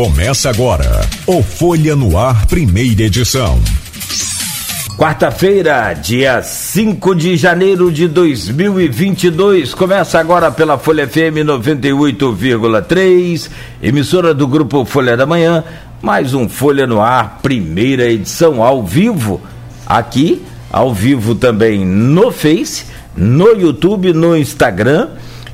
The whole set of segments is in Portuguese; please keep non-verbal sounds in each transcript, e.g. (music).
Começa agora o Folha no Ar, primeira edição. Quarta-feira, dia 5 de janeiro de 2022. Começa agora pela Folha FM 98,3, emissora do grupo Folha da Manhã. Mais um Folha no Ar, primeira edição ao vivo. Aqui, ao vivo também no Face, no YouTube, no Instagram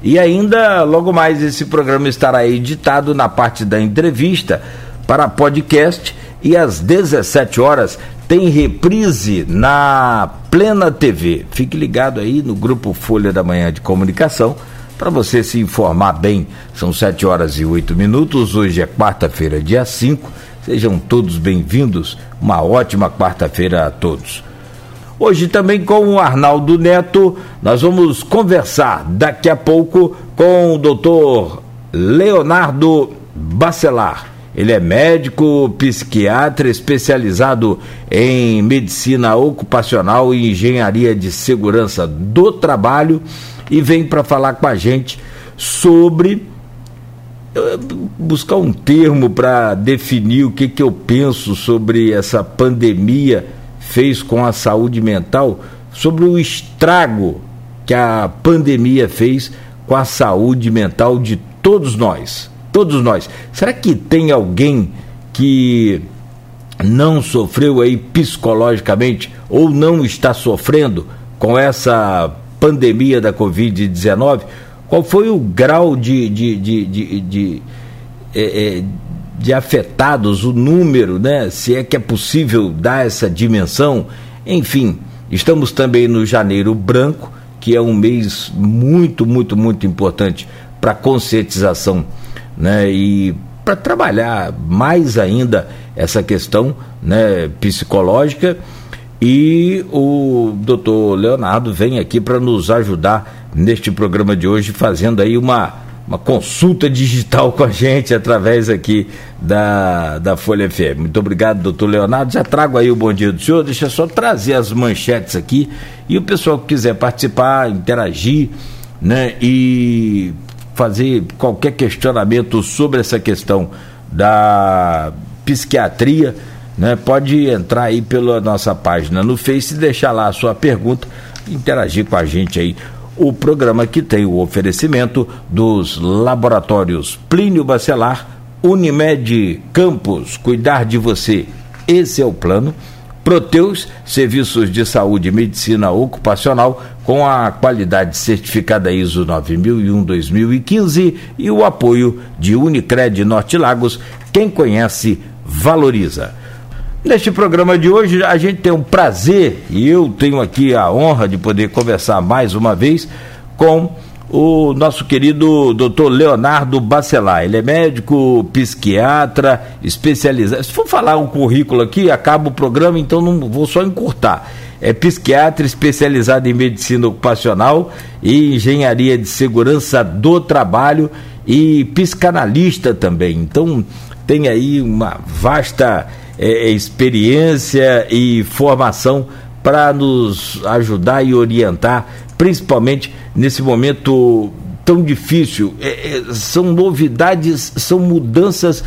e ainda, logo mais, esse programa estará editado na parte da entrevista para podcast e às 17 horas tem reprise na Plena TV. Fique ligado aí no grupo Folha da Manhã de Comunicação para você se informar bem. São 7 horas e 8 minutos. Hoje é quarta-feira, dia 5. Sejam todos bem-vindos. Uma ótima quarta-feira a todos. Hoje também com o Arnaldo Neto, nós vamos conversar daqui a pouco com o doutor Leonardo Bacelar. Ele é médico, psiquiatra, especializado em medicina ocupacional e engenharia de segurança do trabalho e vem para falar com a gente sobre eh, buscar um termo para definir o que, que eu penso sobre essa pandemia fez com a saúde mental, sobre o estrago que a pandemia fez com a saúde mental de todos nós. Todos nós. Será que tem alguém que não sofreu aí psicologicamente ou não está sofrendo com essa pandemia da Covid-19? Qual foi o grau de, de, de, de, de é, é, de afetados, o número, né? Se é que é possível dar essa dimensão. Enfim, estamos também no Janeiro Branco, que é um mês muito, muito, muito importante para conscientização, né? E para trabalhar mais ainda essa questão, né, psicológica. E o doutor Leonardo vem aqui para nos ajudar neste programa de hoje, fazendo aí uma uma consulta digital com a gente através aqui da, da Folha FM. Muito obrigado, doutor Leonardo. Já trago aí o bom dia do senhor. Deixa eu só trazer as manchetes aqui. E o pessoal que quiser participar, interagir, né? E fazer qualquer questionamento sobre essa questão da psiquiatria, né? Pode entrar aí pela nossa página no Face e deixar lá a sua pergunta, interagir com a gente aí o programa que tem o oferecimento dos laboratórios Plínio Bacelar, Unimed Campos, cuidar de você. Esse é o plano. Proteus, serviços de saúde e medicina ocupacional com a qualidade certificada ISO 9001-2015 e o apoio de Unicred Norte Lagos. Quem conhece, valoriza. Neste programa de hoje, a gente tem o prazer, e eu tenho aqui a honra de poder conversar mais uma vez com o nosso querido doutor Leonardo Bacelar. Ele é médico, psiquiatra, especializado. Se for falar um currículo aqui, acaba o programa, então não vou só encurtar. É psiquiatra especializado em medicina ocupacional e engenharia de segurança do trabalho e psicanalista também. Então tem aí uma vasta é, é, experiência e formação para nos ajudar e orientar, principalmente nesse momento tão difícil. É, é, são novidades, são mudanças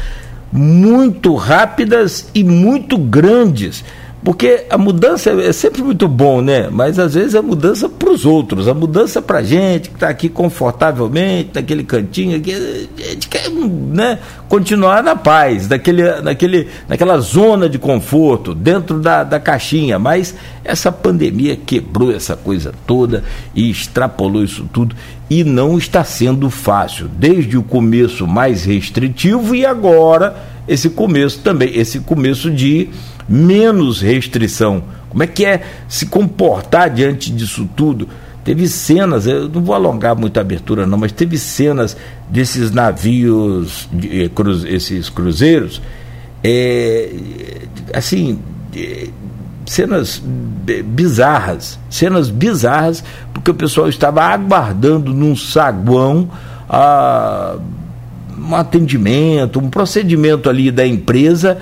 muito rápidas e muito grandes porque a mudança é sempre muito bom, né? Mas às vezes é mudança para os outros, a mudança para a gente que está aqui confortavelmente, naquele cantinho, aqui, a gente quer né, continuar na paz, naquele, naquele, naquela zona de conforto, dentro da, da caixinha. Mas essa pandemia quebrou essa coisa toda e extrapolou isso tudo e não está sendo fácil. Desde o começo mais restritivo e agora esse começo também, esse começo de menos restrição. Como é que é se comportar diante disso tudo? Teve cenas, eu não vou alongar muita abertura não, mas teve cenas desses navios, de, eh, cruz, esses cruzeiros, é, assim, de, cenas bizarras, cenas bizarras, porque o pessoal estava aguardando num saguão a, um atendimento, um procedimento ali da empresa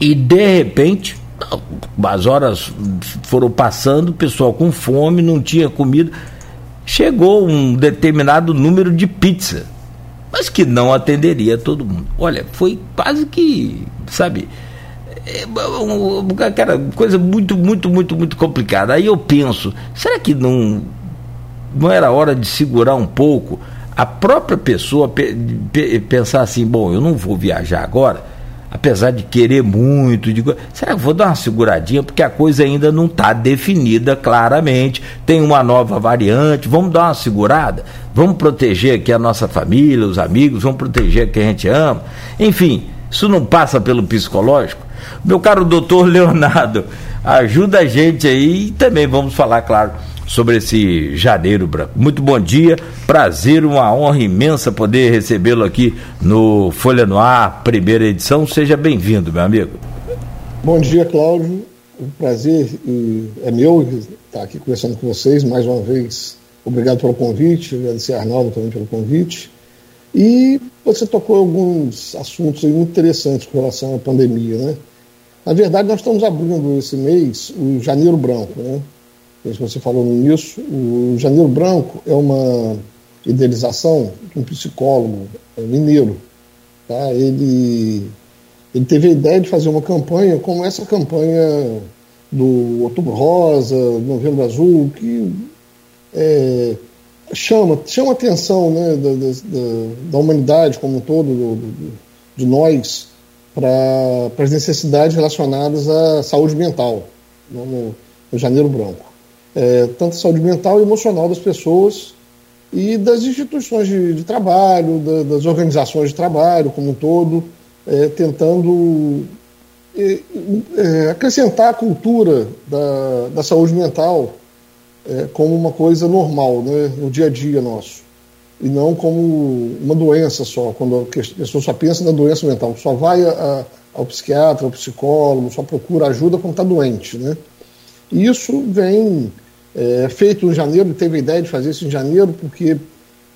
e de repente, as horas foram passando, o pessoal com fome, não tinha comida. Chegou um determinado número de pizza. mas que não atenderia todo mundo. Olha, foi quase que, sabe, é, aquela coisa muito, muito, muito, muito complicada. Aí eu penso, será que não, não era hora de segurar um pouco a própria pessoa pensar assim, bom, eu não vou viajar agora, apesar de querer muito, de... será que vou dar uma seguradinha? Porque a coisa ainda não está definida claramente, tem uma nova variante, vamos dar uma segurada, vamos proteger aqui a nossa família, os amigos, vamos proteger quem a gente ama, enfim, isso não passa pelo psicológico. Meu caro doutor (laughs) Leonardo, ajuda a gente aí e também vamos falar, claro, sobre esse janeiro branco. Muito bom dia, prazer, uma honra imensa poder recebê-lo aqui no Folha no Ar, primeira edição. Seja bem-vindo, meu amigo. Bom dia, Cláudio. Um prazer é meu estar aqui conversando com vocês mais uma vez. Obrigado pelo convite, agradecer a Arnaldo também pelo convite. E você tocou alguns assuntos muito interessantes com relação à pandemia, né? Na verdade, nós estamos abrindo esse mês o Janeiro Branco, né? Você falou nisso, o Janeiro Branco é uma idealização de um psicólogo mineiro. Tá? Ele, ele teve a ideia de fazer uma campanha como essa campanha do Outubro Rosa, Novembro Azul, que é, chama, chama atenção né, da, da, da, humanidade como um todo, do, do, de nós, para as necessidades relacionadas à saúde mental, no, no, no Janeiro Branco. É, tanto saúde mental e emocional das pessoas e das instituições de, de trabalho, da, das organizações de trabalho como um todo, é, tentando é, é acrescentar a cultura da, da saúde mental é, como uma coisa normal né, no dia a dia nosso. E não como uma doença só, quando a pessoa só pensa na doença mental, só vai a, a, ao psiquiatra, ao psicólogo, só procura ajuda quando está doente. Né? E isso vem é, feito em janeiro, teve a ideia de fazer isso em janeiro, porque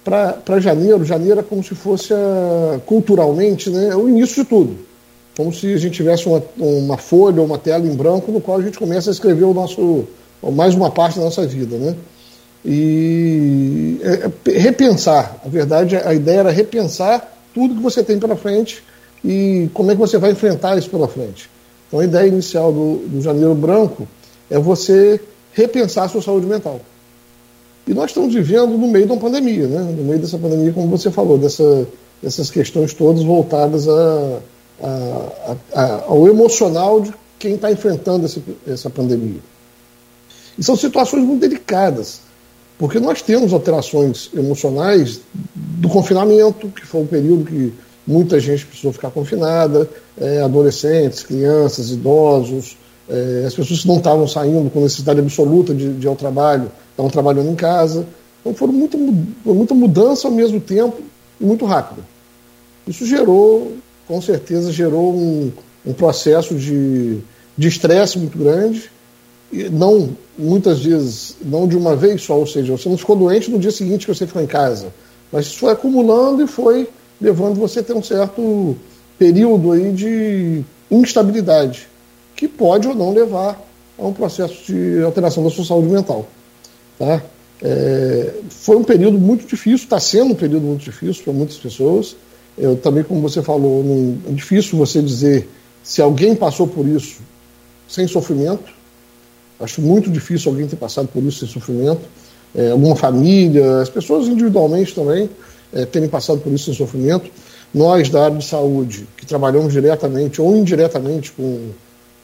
para janeiro, janeiro é como se fosse a, culturalmente né, o início de tudo. Como se a gente tivesse uma, uma folha ou uma tela em branco no qual a gente começa a escrever o nosso mais uma parte da nossa vida, né? E é, é, repensar, a verdade, a ideia era repensar tudo que você tem pela frente e como é que você vai enfrentar isso pela frente. Então a ideia inicial do, do Janeiro Branco é você repensar a sua saúde mental. E nós estamos vivendo no meio de uma pandemia, né? no meio dessa pandemia, como você falou, dessa, dessas questões todas voltadas a, a, a, ao emocional de quem está enfrentando essa, essa pandemia. E são situações muito delicadas, porque nós temos alterações emocionais do confinamento, que foi um período que muita gente precisou ficar confinada, é, adolescentes, crianças, idosos, é, as pessoas não estavam saindo com necessidade absoluta de, de ir ao trabalho, estavam trabalhando em casa. Então foram muita, muita mudança ao mesmo tempo e muito rápida. Isso gerou, com certeza, gerou um, um processo de estresse muito grande, não muitas vezes, não de uma vez só, ou seja, você não ficou doente no dia seguinte que você ficou em casa, mas isso foi acumulando e foi levando você a ter um certo período aí de instabilidade, que pode ou não levar a um processo de alteração da sua saúde mental. Tá? É, foi um período muito difícil, está sendo um período muito difícil para muitas pessoas. Eu também, como você falou, não, é difícil você dizer se alguém passou por isso sem sofrimento, Acho muito difícil alguém ter passado por isso sem sofrimento. É, alguma família, as pessoas individualmente também é, terem passado por isso sem sofrimento. Nós, da área de saúde, que trabalhamos diretamente ou indiretamente com,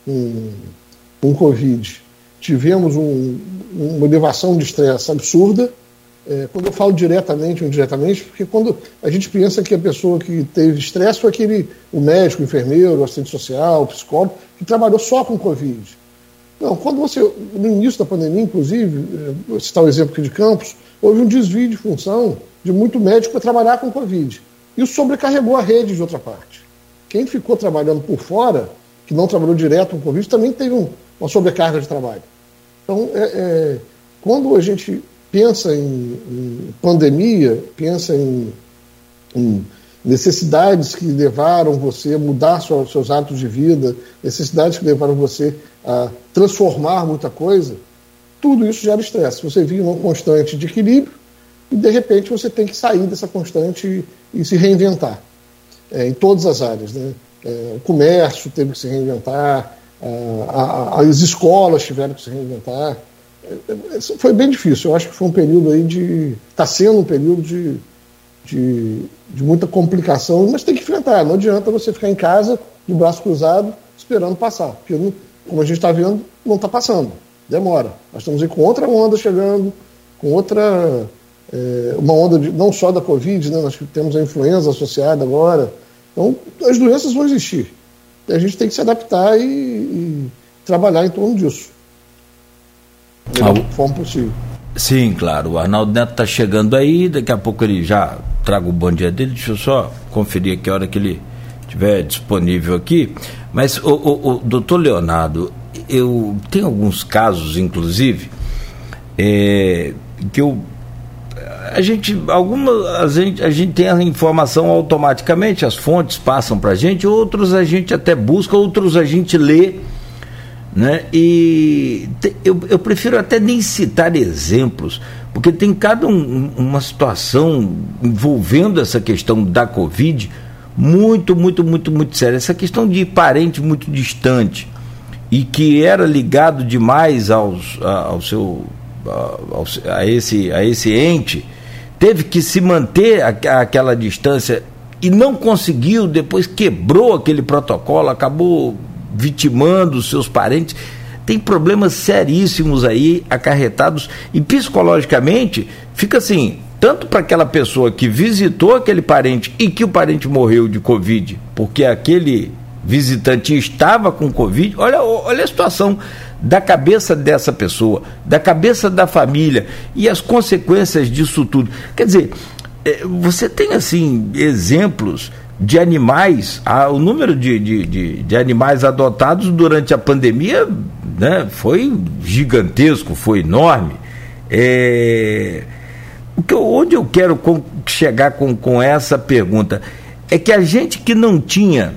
com, com Covid, tivemos um, uma elevação de estresse absurda. É, quando eu falo diretamente ou indiretamente, porque quando a gente pensa que a pessoa que teve estresse foi aquele, o médico, o enfermeiro, o assistente social, o psicólogo, que trabalhou só com Covid. Não, quando você, no início da pandemia, inclusive, eh, vou citar o exemplo aqui de Campos, houve um desvio de função de muito médico para trabalhar com Covid. Isso sobrecarregou a rede de outra parte. Quem ficou trabalhando por fora, que não trabalhou direto com Covid, também teve um, uma sobrecarga de trabalho. Então, é, é, quando a gente pensa em, em pandemia, pensa em, em necessidades que levaram você a mudar seus hábitos de vida, necessidades que levaram você a transformar muita coisa, tudo isso gera estresse. Você vive num constante de equilíbrio, e de repente você tem que sair dessa constante e, e se reinventar é, em todas as áreas. Né? É, o comércio teve que se reinventar, a, a, as escolas tiveram que se reinventar. É, é, foi bem difícil. Eu acho que foi um período aí de. Está sendo um período de, de, de, muita complicação, mas tem que enfrentar. Não adianta você ficar em casa, de braço cruzado, esperando passar. Porque, não, como a gente está vendo, não está passando. Demora. Nós estamos aí com outra onda chegando, com outra. É, uma onda de, não só da Covid, né, nós temos a influenza associada agora. Então, as doenças vão existir. E a gente tem que se adaptar e, e trabalhar em torno disso. Da melhor forma possível. Sim, claro. O Arnaldo Neto está chegando aí, daqui a pouco ele já traga o bom dia dele. Deixa eu só conferir aqui a hora que ele estiver disponível aqui. Mas, o, o, o doutor Leonardo, eu tenho alguns casos, inclusive, é, que eu a gente alguma a gente, a gente tem a informação automaticamente as fontes passam para a gente outros a gente até busca outros a gente lê né? E te, eu, eu prefiro até nem citar exemplos porque tem cada um, uma situação envolvendo essa questão da covid muito muito muito muito séria. Essa questão de parente muito distante e que era ligado demais aos, a, ao seu a, a, esse, a esse ente, teve que se manter a, aquela distância e não conseguiu, depois quebrou aquele protocolo, acabou vitimando os seus parentes. Tem problemas seríssimos aí acarretados e psicologicamente fica assim, tanto para aquela pessoa que visitou aquele parente e que o parente morreu de Covid, porque aquele visitante estava com Covid, olha, olha a situação da cabeça dessa pessoa, da cabeça da família e as consequências disso tudo. Quer dizer, é, você tem assim exemplos de animais, o número de, de, de, de, animais adotados durante a pandemia né, foi gigantesco, foi enorme. É, onde eu quero chegar com, com essa pergunta é que a gente que não tinha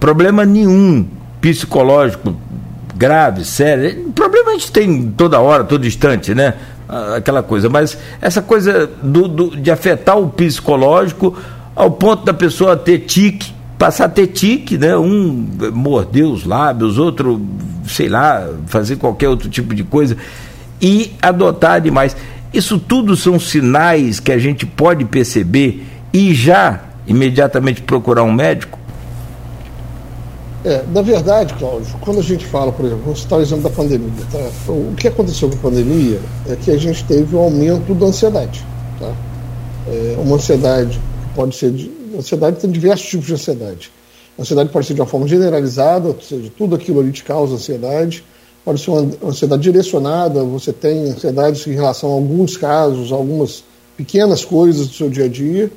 problema nenhum psicológico grave, sério. Problema a gente tem toda hora, todo instante, né? Aquela coisa, mas essa coisa do, do, de afetar o psicológico ao ponto da pessoa ter tique, passar a ter tique, né? Um morder os lábios, outro, sei lá, fazer qualquer outro tipo de coisa e adotar animais. Isso tudo são sinais que a gente pode perceber e já imediatamente procurar um médico? É, na verdade, Cláudio, quando a gente fala, por exemplo, citar o exemplo da pandemia, tá? o que aconteceu com a pandemia é que a gente teve um aumento da ansiedade. Tá? É, uma ansiedade que pode ser. De, ansiedade tem diversos tipos de ansiedade. A ansiedade pode ser de uma forma generalizada, ou seja, tudo aquilo ali te causa ansiedade. Pode ser uma ansiedade direcionada, você tem ansiedade em relação a alguns casos, algumas pequenas coisas do seu dia a dia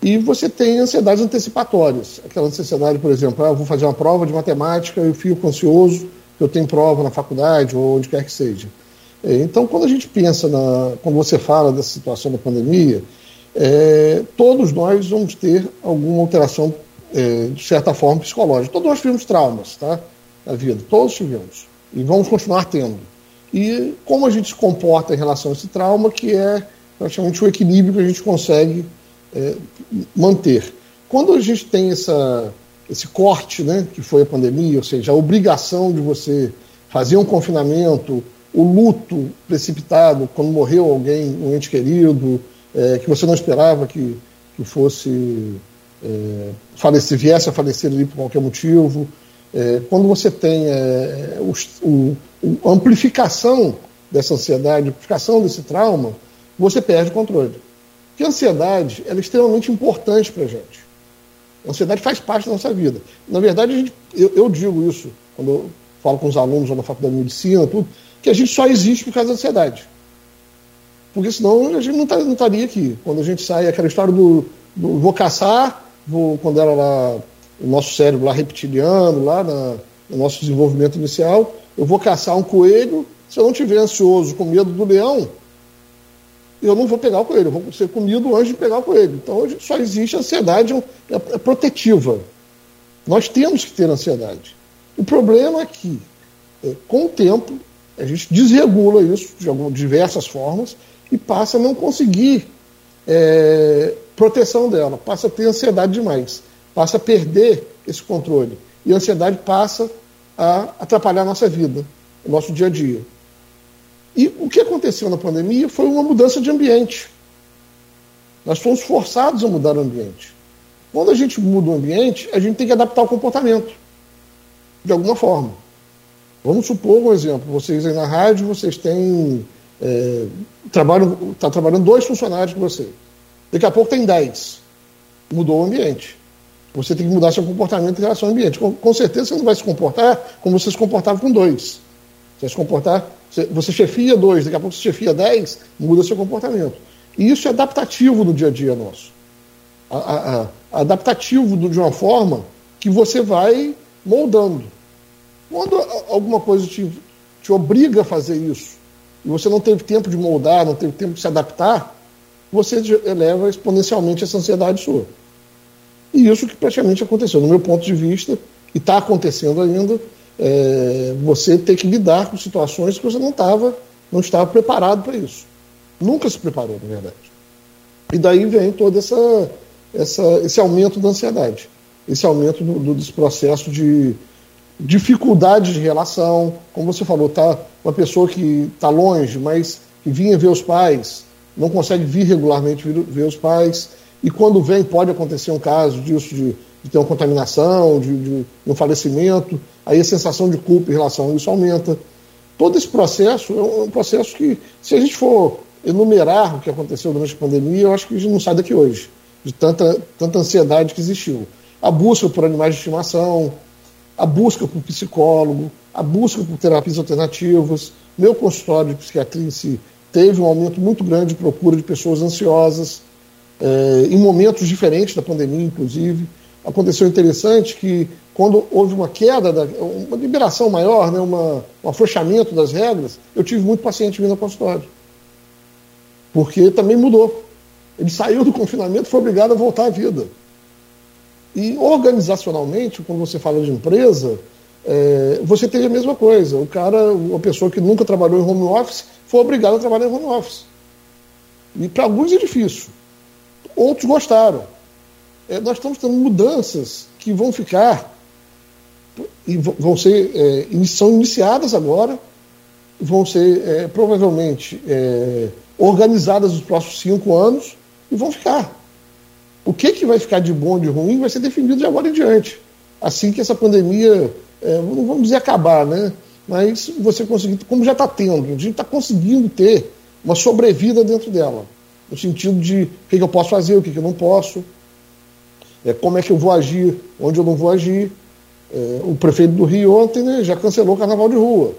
e você tem ansiedades antecipatórias. Aquela ansiedade, por exemplo, ah, vou fazer uma prova de matemática, eu fico ansioso, eu tenho prova na faculdade ou onde quer que seja. É, então, quando a gente pensa, na, quando você fala dessa situação da pandemia, é, todos nós vamos ter alguma alteração, é, de certa forma, psicológica. Todos nós tivemos traumas tá, na vida, todos tivemos. E vamos continuar tendo. E como a gente se comporta em relação a esse trauma, que é praticamente o equilíbrio que a gente consegue é, manter. Quando a gente tem essa, esse corte, né, que foi a pandemia, ou seja, a obrigação de você fazer um confinamento, o luto precipitado quando morreu alguém, um ente querido, é, que você não esperava que, que fosse é, falecer, viesse a falecer ali por qualquer motivo. É, quando você tem é, o, o, a amplificação dessa ansiedade, amplificação desse trauma, você perde o controle. Porque a ansiedade é extremamente importante para a gente. A ansiedade faz parte da nossa vida. Na verdade, gente, eu, eu, digo isso quando eu falo com os alunos na faculdade de medicina, tudo, que a gente só existe por causa da ansiedade. Porque senão a gente não, tá, não estaria aqui. Quando a gente sai, aquela história do, do vou caçar, vou, quando era lá o nosso cérebro lá reptiliano, lá na, no nosso desenvolvimento inicial, eu vou caçar um coelho, se eu não estiver ansioso com medo do leão, eu não vou pegar o coelho, eu vou ser comido antes de pegar o coelho. Então hoje só existe ansiedade é, é protetiva. Nós temos que ter ansiedade. O problema é que, é, com o tempo, a gente desregula isso de, algumas, diversas formas e passa a não conseguir é, proteção dela, passa a ter ansiedade demais, passa a perder esse controle. E a ansiedade passa a atrapalhar a nossa vida, o nosso dia a dia. E o que aconteceu na pandemia foi uma mudança de ambiente. Nós fomos forçados a mudar o ambiente. Quando a gente muda o ambiente, a gente tem que adaptar o comportamento, de alguma forma. Vamos supor um exemplo: vocês aí na rádio, vocês têm. É, trabalham, está trabalhando dois funcionários com você. Daqui a pouco tem dez. Mudou o ambiente. Você tem que mudar seu comportamento em relação ao ambiente. Com, com certeza você não vai se comportar como você se comportava com dois. Você se comportar. Você, você chefia dois, daqui a pouco você chefia dez, muda seu comportamento. E isso é adaptativo no dia a dia nosso. A, a, a, adaptativo de uma forma que você vai moldando. Quando alguma coisa te, te obriga a fazer isso, e você não teve tempo de moldar, não teve tempo de se adaptar, você eleva exponencialmente essa ansiedade sua. E isso que praticamente aconteceu. No meu ponto de vista, e está acontecendo ainda, é, você ter que lidar com situações que você não estava não estava preparado para isso. Nunca se preparou, na verdade. E daí vem todo essa, essa, esse aumento da ansiedade, esse aumento do, do, desse processo de dificuldade de relação. Como você falou, tá uma pessoa que está longe, mas que vinha ver os pais, não consegue vir regularmente ver, ver os pais, e quando vem pode acontecer um caso disso, de, de ter uma contaminação, de, de, um falecimento, aí a sensação de culpa em relação a isso aumenta. Todo esse processo é um processo que, se a gente for enumerar o que aconteceu durante a pandemia, eu acho que a gente não sai daqui hoje, de tanta, tanta ansiedade que existiu. A busca por animais de estimação, a busca por psicólogo, a busca por terapias alternativas. Meu consultório de psiquiatria em si teve um aumento muito grande de procura de pessoas ansiosas, é, em momentos diferentes da pandemia, inclusive. Aconteceu interessante que, quando houve uma queda, da, uma liberação maior, né, uma, um afrouxamento das regras, eu tive muito paciente vindo ao consultório porque também mudou. Ele saiu do confinamento foi obrigado a voltar à vida. E organizacionalmente, quando você fala de empresa, é, você tem a mesma coisa. O cara, uma pessoa que nunca trabalhou em home office, foi obrigado a trabalhar em home office. E para alguns é difícil. Outros gostaram. É, nós estamos tendo mudanças que vão ficar e vão ser é, são iniciadas agora, vão ser é, provavelmente é, organizadas nos próximos cinco anos e vão ficar. O que, que vai ficar de bom ou de ruim vai ser definido de agora em diante. Assim que essa pandemia, é, não vamos dizer acabar, né? Mas você conseguir, como já está tendo, a gente está conseguindo ter uma sobrevida dentro dela. No sentido de o que, que eu posso fazer, o que, que eu não posso, é, como é que eu vou agir, onde eu não vou agir. É, o prefeito do Rio ontem né, já cancelou o carnaval de rua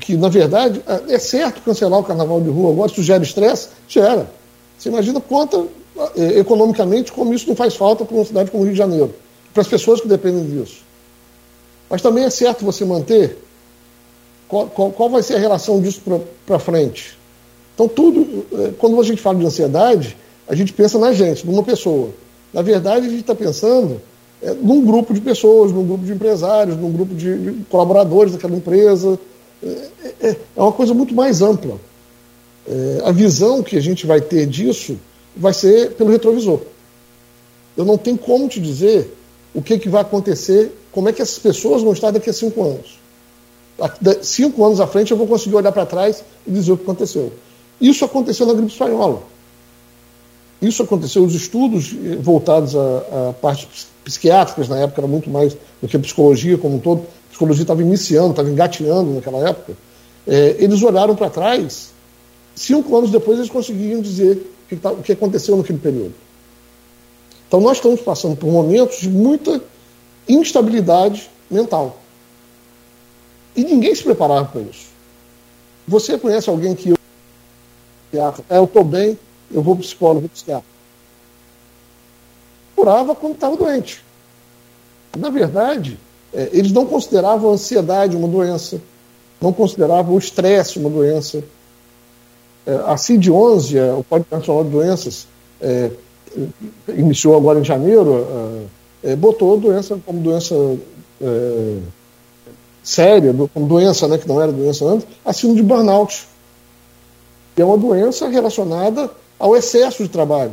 que, na verdade, é certo cancelar o carnaval de rua agora, isso gera estresse? Gera. Você imagina quanto, é, economicamente, como isso não faz falta para uma cidade como o Rio de Janeiro, para as pessoas que dependem disso. Mas também é certo você manter qual, qual, qual vai ser a relação disso para frente. Então, tudo, é, quando a gente fala de ansiedade, a gente pensa na gente, numa pessoa. Na verdade, a gente está pensando é, num grupo de pessoas, num grupo de empresários, num grupo de, de colaboradores daquela empresa, é, é, é uma coisa muito mais ampla. É, a visão que a gente vai ter disso vai ser pelo retrovisor. Eu não tenho como te dizer o que, que vai acontecer, como é que essas pessoas vão estar daqui a cinco anos. Cinco anos à frente eu vou conseguir olhar para trás e dizer o que aconteceu. Isso aconteceu na gripe espanhola. Isso aconteceu, os estudos voltados a, a partes psiquiátricas, na época era muito mais do que a psicologia como um todo, psicologia estava iniciando, estava engateando naquela época, é, eles olharam para trás, cinco anos depois eles conseguiam dizer o que, o que aconteceu naquele período. Então nós estamos passando por momentos de muita instabilidade mental. E ninguém se preparava para isso. Você conhece alguém que é, eu estou bem, eu vou para o psicólogo, vou psiquiatra. Curava quando estava doente. Na verdade, é, eles não consideravam a ansiedade uma doença, não consideravam o estresse uma doença. É, a CID-11, é, o Código Nacional de Doenças, é, iniciou agora em janeiro, é, botou a doença como doença é, séria, como doença né, que não era doença antes, a síndrome de burnout. é uma doença relacionada ao excesso de trabalho.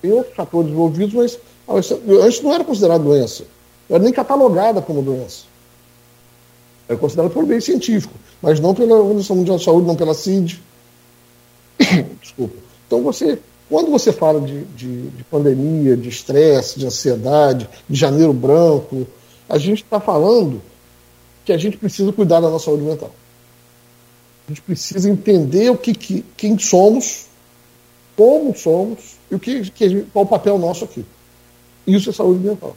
Tem outros fatores envolvidos, mas antes não era considerada doença, não era nem catalogada como doença. Era considerada por meio científico, mas não pela Organização Mundial de Saúde, não pela CID. (coughs) Desculpa. Então, você, quando você fala de, de, de pandemia, de estresse, de ansiedade, de janeiro branco, a gente está falando que a gente precisa cuidar da nossa saúde mental. A gente precisa entender o que, que quem somos, como somos e o que, que, qual o papel nosso aqui. Isso é saúde mental.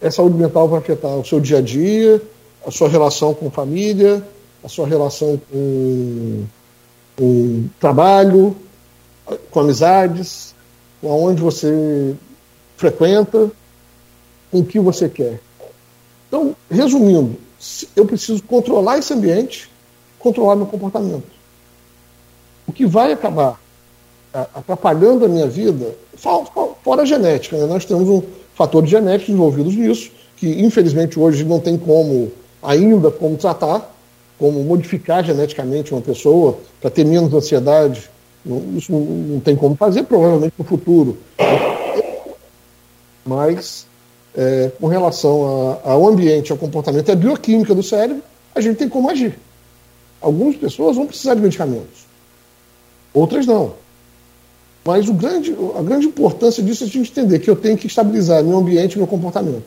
É saúde mental vai afetar o seu dia a dia, a sua relação com família, a sua relação com, com trabalho, com amizades, com aonde você frequenta, com o que você quer. Então, resumindo, eu preciso controlar esse ambiente, controlar meu comportamento. O que vai acabar atrapalhando a minha vida, fora a genética, né? nós temos um fator genético envolvidos nisso, que infelizmente hoje não tem como ainda como tratar, como modificar geneticamente uma pessoa para ter menos ansiedade. Isso não tem como fazer, provavelmente no futuro. Mas, é, com relação a, ao ambiente, ao comportamento e à bioquímica do cérebro, a gente tem como agir. Algumas pessoas vão precisar de medicamentos, outras não. Mas o grande, a grande importância disso é a gente entender que eu tenho que estabilizar meu ambiente e meu comportamento.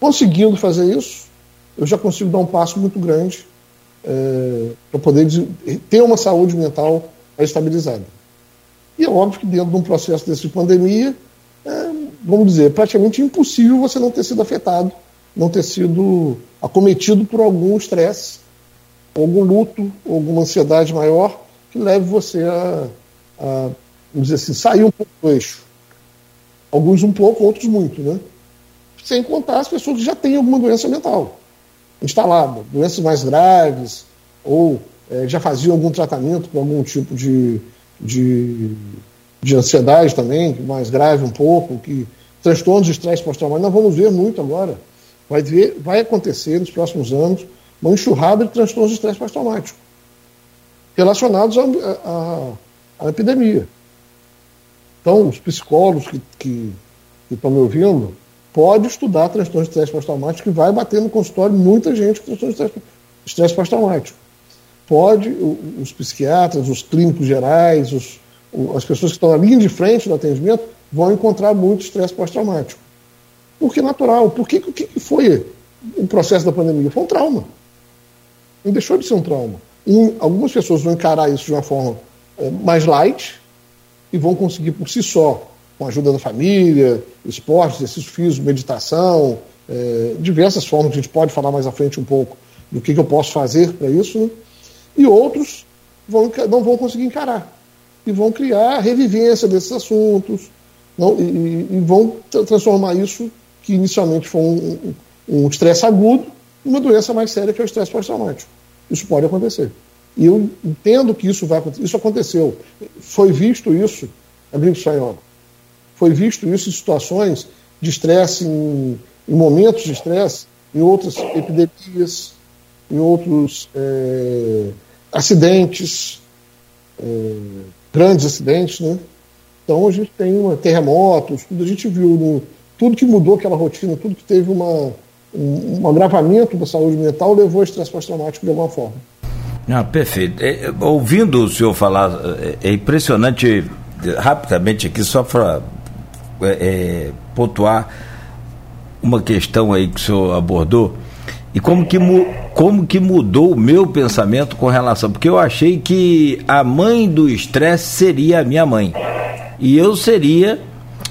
Conseguindo fazer isso, eu já consigo dar um passo muito grande é, para poder ter uma saúde mental estabilizada. E é óbvio que dentro de um processo desse de pandemia, é, vamos dizer, é praticamente impossível você não ter sido afetado, não ter sido acometido por algum estresse, algum luto, alguma ansiedade maior que leve você a, a vamos dizer assim, sair um pouco do eixo. Alguns um pouco, outros muito, né? Sem contar as pessoas que já têm alguma doença mental instalada, doenças mais graves, ou é, já faziam algum tratamento com algum tipo de, de, de ansiedade também, mais grave um pouco, que transtornos de estresse pós-traumático, nós vamos ver muito agora. Vai, ver, vai acontecer nos próximos anos uma enxurrada de transtornos de estresse pós-traumático relacionados à epidemia. Então, os psicólogos que, que, que estão me ouvindo, pode estudar transtornos de estresse pós-traumático que vai bater no consultório muita gente com transtorno de estresse pós-traumático. Pode, os psiquiatras, os clínicos gerais, os, as pessoas que estão na linha de frente do atendimento vão encontrar muito estresse pós-traumático. Porque é natural. Por que, o que foi o processo da pandemia? Foi um trauma. Não deixou de ser um trauma. E algumas pessoas vão encarar isso de uma forma é, mais light e vão conseguir por si só com a ajuda da família, esporte, exercício físico, meditação, é, diversas formas a gente pode falar mais à frente um pouco do que, que eu posso fazer para isso, né? e outros vão, não vão conseguir encarar e vão criar revivência desses assuntos não, e, e, vão transformar isso, que inicialmente foi um estresse um agudo, em uma doença mais séria que é o estresse pós-traumático. Isso pode acontecer. E eu entendo que isso vai acontecer. Isso aconteceu. Foi visto isso gripe espanhola. Foi visto isso em situações de estresse, em, em, momentos de estresse, em outras epidemias, em outros é, acidentes, é, grandes acidentes, né? Então a gente tem uma, terremotos, tudo a gente viu, no, tudo que mudou aquela rotina, tudo que teve uma, um, um agravamento da saúde mental levou ao estresse pós-traumático de alguma forma. Ah, perfeito. É, ouvindo o senhor falar, é, é impressionante, rapidamente aqui, só para é, é, pontuar uma questão aí que o senhor abordou e como que, como que mudou o meu pensamento com relação. Porque eu achei que a mãe do estresse seria a minha mãe. E eu seria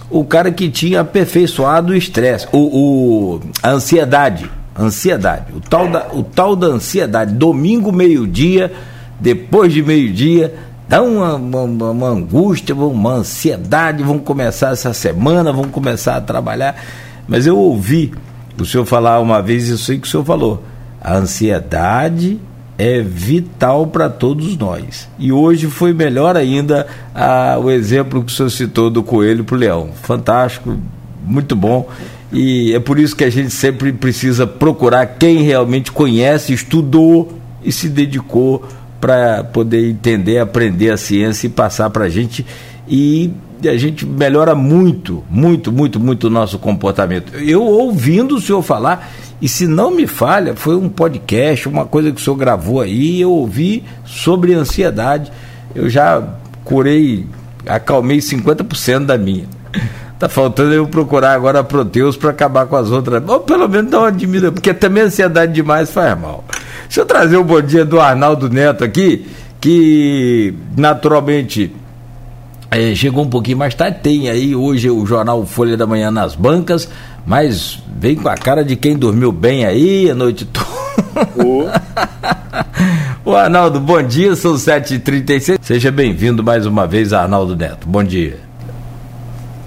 o cara que tinha aperfeiçoado o estresse, o, o, a ansiedade. Ansiedade. O tal, da, o tal da ansiedade. Domingo, meio-dia, depois de meio-dia dá uma, uma, uma, angústia, uma ansiedade, vamos começar essa semana, vamos começar a trabalhar. Mas eu ouvi o senhor falar uma vez isso aí que o senhor falou. A ansiedade é vital para todos nós. E hoje foi melhor ainda a, o exemplo que o senhor citou do coelho para o leão. Fantástico, muito bom. E é por isso que a gente sempre precisa procurar quem realmente conhece, estudou e se dedicou para poder entender, aprender a ciência e passar para a gente. E a gente melhora muito, muito, muito, muito o nosso comportamento. Eu ouvindo o senhor falar, e se não me falha, foi um podcast, uma coisa que o senhor gravou aí, eu ouvi sobre ansiedade. Eu já curei, acalmei 50% da minha. Tá faltando eu procurar agora a Proteus para acabar com as outras. Ou pelo menos dar uma diminuída, porque também ansiedade demais faz mal. Deixa eu trazer o bom dia do Arnaldo Neto aqui, que naturalmente é, chegou um pouquinho mais tarde. Tem aí hoje o jornal Folha da Manhã nas bancas, mas vem com a cara de quem dormiu bem aí a noite toda. (laughs) O Arnaldo, bom dia, são 7h36. Seja bem-vindo mais uma vez, Arnaldo Neto. Bom dia.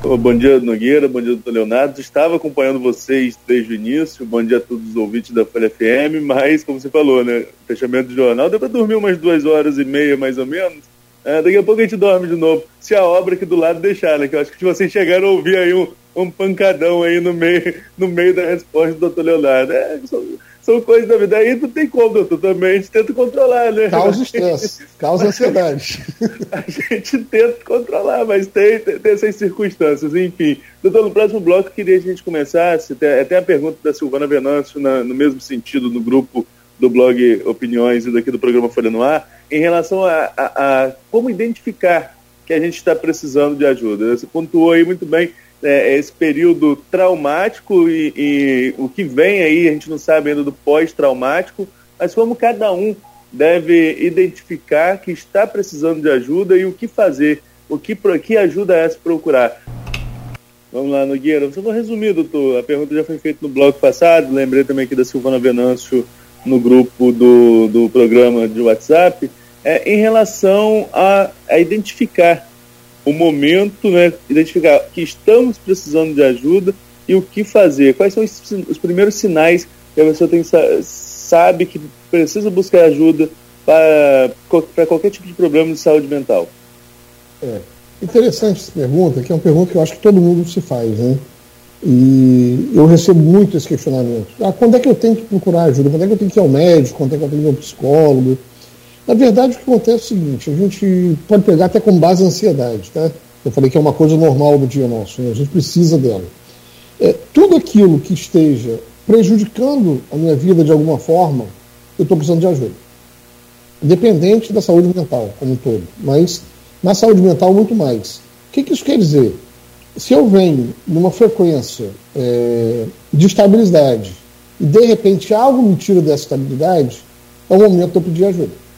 Bom dia, Nogueira. Bom dia, doutor Leonardo. Estava acompanhando vocês desde o início. Bom dia a todos os ouvintes da Folha FM. Mas, como você falou, né? Fechamento do jornal. Deu para dormir umas duas horas e meia, mais ou menos. É, daqui a pouco a gente dorme de novo. Se a obra aqui do lado deixar, né? Que eu acho que vocês chegaram a ouvir aí um, um pancadão aí no meio, no meio da resposta do doutor Leonardo. É, são coisas da vida. Aí não tem como, doutor, também. A gente tenta controlar, né? Causa estresse, causa ansiedade. (laughs) a gente tenta controlar, mas tem, tem, tem, essas circunstâncias. Enfim, doutor, no próximo bloco, queria que a gente começasse. Tem até a pergunta da Silvana Venâncio, na, no mesmo sentido, no grupo do blog Opiniões e daqui do programa Folha no Ar, em relação a, a, a como identificar que a gente está precisando de ajuda. Você pontuou aí muito bem é, esse período traumático e, e, o que vem aí, a gente não sabe ainda do pós-traumático, mas como cada um deve identificar que está precisando de ajuda e o que fazer, o que, que ajuda é se procurar. Vamos lá, Nogueira. Eu vou resumir, doutor. A pergunta já foi feita no blog passado, lembrei também aqui da Silvana Venâncio no grupo do, do programa de WhatsApp, é, em relação a, a identificar o momento, né, identificar que estamos precisando de ajuda e o que fazer. Quais são os, os primeiros sinais que a pessoa tem, sabe que precisa buscar ajuda para, qualquer tipo de problema de saúde mental? É. Interessante essa pergunta, que é uma pergunta que eu acho que todo mundo se faz, né? E eu recebo muito esse questionamento. Ah, quando é que eu tenho que procurar ajuda? Quando é que eu tenho que ir ao médico? Quando é que eu tenho que ir ao psicólogo? Na verdade, o que acontece é o seguinte: a gente pode pegar até como base a ansiedade, tá? Eu falei que é uma coisa normal do dia nosso, né? a gente precisa dela. É, tudo aquilo que esteja prejudicando a minha vida de alguma forma, eu estou precisando de ajuda. Independente da saúde mental como um todo, mas na saúde mental muito mais. O que, que isso quer dizer? Se eu venho numa frequência é, de estabilidade e de repente algo me tira dessa estabilidade, é o momento de eu pedir ajuda.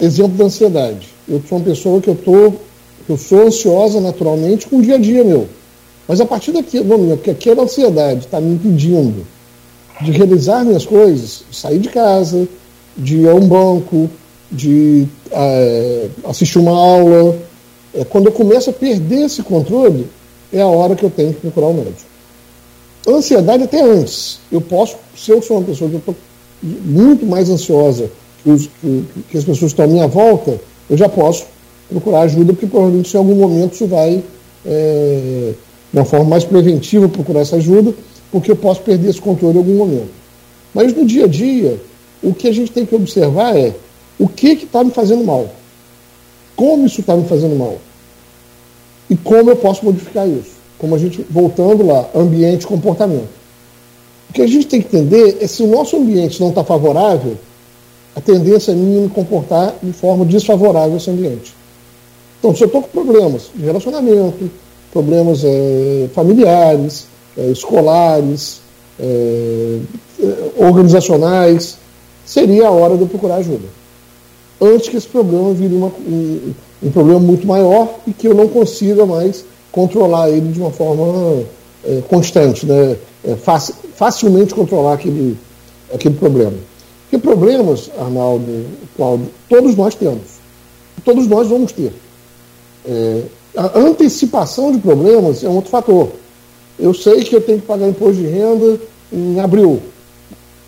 Exemplo da ansiedade. Eu sou uma pessoa que eu tô, eu sou ansiosa naturalmente com o dia a dia meu. Mas a partir daqui, momento que aquela ansiedade está me impedindo de realizar minhas coisas, sair de casa, de ir a um banco, de é, assistir uma aula, é, quando eu começo a perder esse controle, é a hora que eu tenho que procurar o médico. Ansiedade até antes. Eu posso, se eu sou uma pessoa que estou muito mais ansiosa os, que, as pessoas estão à minha volta, eu já posso procurar ajuda, porque provavelmente em algum momento isso vai, é, de uma forma mais preventiva, procurar essa ajuda, porque eu posso perder esse controle em algum momento. Mas no dia a dia, o que a gente tem que observar é o que está me fazendo mal, como isso está me fazendo mal e como eu posso modificar isso. Como a gente, voltando lá, ambiente comportamento. O que a gente tem que entender é se o nosso ambiente não está favorável, a tendência é me comportar de forma desfavorável a esse ambiente. Então, se eu estou com problemas de relacionamento, problemas é, familiares, é, escolares, é, organizacionais, seria a hora de eu procurar ajuda. Antes que esse problema vire uma, um, um, problema muito maior e que eu não consiga mais controlar ele de uma forma constante, né? É, facilmente controlar aquele, aquele problema. Porque problemas, Arnaldo, Cláudio, todos nós temos. Todos nós vamos ter. É, a antecipação de problemas é um outro fator. Eu sei que eu tenho que pagar imposto de renda em abril.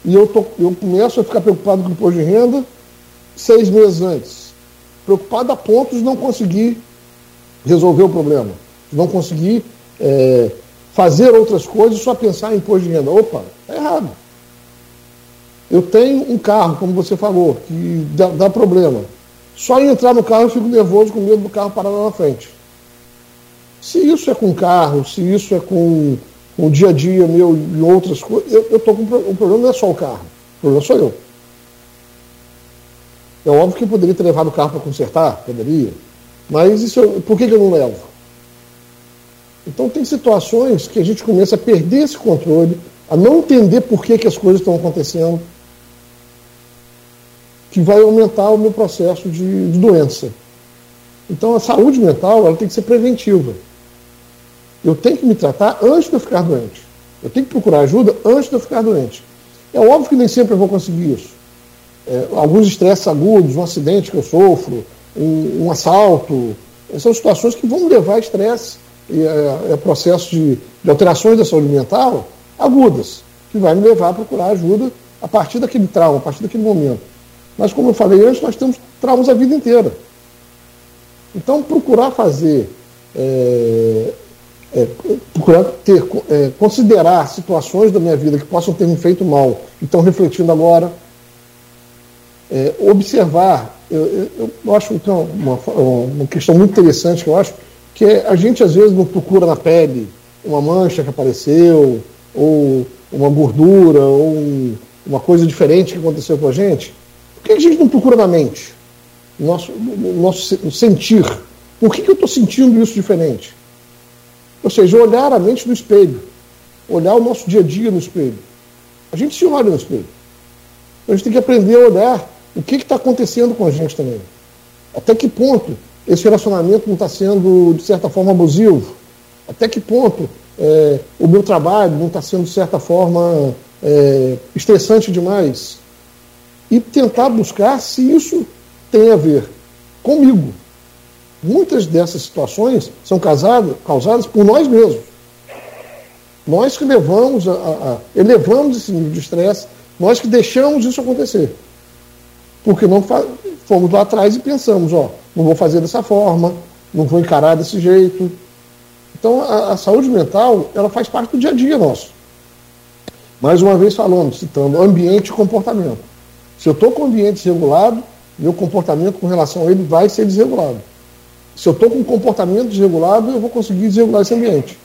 E eu, tô, eu começo a ficar preocupado com o imposto de renda seis meses antes. Preocupado a ponto de não conseguir resolver o problema. De não conseguir é, fazer outras coisas, só pensar em imposto de renda. Opa, é errado. Eu tenho um carro, como você falou, que dá, dá problema. Só em entrar no carro eu fico nervoso com medo do carro parar lá na frente. Se isso é com carro, se isso é com, com o dia a dia meu e outras coisas, eu estou com o problema não é só o carro, o problema sou eu. É óbvio que eu poderia ter levado o carro para consertar, poderia. Mas isso, por que, que eu não levo? Então tem situações que a gente começa a perder esse controle, a não entender por que, que as coisas estão acontecendo, que vai aumentar o meu processo de, de doença. Então a saúde mental ela tem que ser preventiva. Eu tenho que me tratar antes de eu ficar doente. Eu tenho que procurar ajuda antes de eu ficar doente. É óbvio que nem sempre eu vou conseguir isso. É, alguns estresses agudos, um acidente que eu sofro, um, um assalto, são situações que vão levar a estresse e é, é processo de, de alterações da saúde mental agudas, que vai me levar a procurar ajuda a partir daquele trauma, a partir daquele momento. Mas, como eu falei antes, nós temos traumas a vida inteira. Então, procurar fazer, é, é, procurar ter, é, considerar situações da minha vida que possam ter me feito mal e estão refletindo agora, é, observar, eu, eu, eu, acho que é uma, uma questão muito interessante que eu acho, que é, a gente às vezes não procura na pele uma mancha que apareceu, ou uma gordura, ou um, uma coisa diferente que aconteceu com a gente. Por que a gente não procura na mente? Nosso, nosso sentir. Por que, que eu estou sentindo isso diferente? Ou seja, olhar a mente no espelho. Olhar o nosso dia a dia no espelho. A gente se olha no espelho. A gente tem que aprender a olhar o que está acontecendo com a gente também. Até que ponto esse relacionamento não está sendo, de certa forma, abusivo? Até que ponto é, o meu trabalho não está sendo, de certa forma, é, estressante demais? E tentar buscar se isso tem a ver comigo. Muitas dessas situações são causadas, por nós mesmos. Nós que levamos a, a elevamos esse nível de estresse, nós que deixamos isso acontecer. Porque não fomos lá atrás e pensamos, ó, não vou fazer dessa forma, não vou encarar desse jeito. Então a, a saúde mental, ela faz parte do dia a dia nosso. Mais uma vez falando, citando ambiente e comportamento. Se eu estou com o ambiente desregulado, meu comportamento com relação a ele vai ser desregulado. Se eu estou com um comportamento desregulado, eu vou conseguir desregular esse ambiente.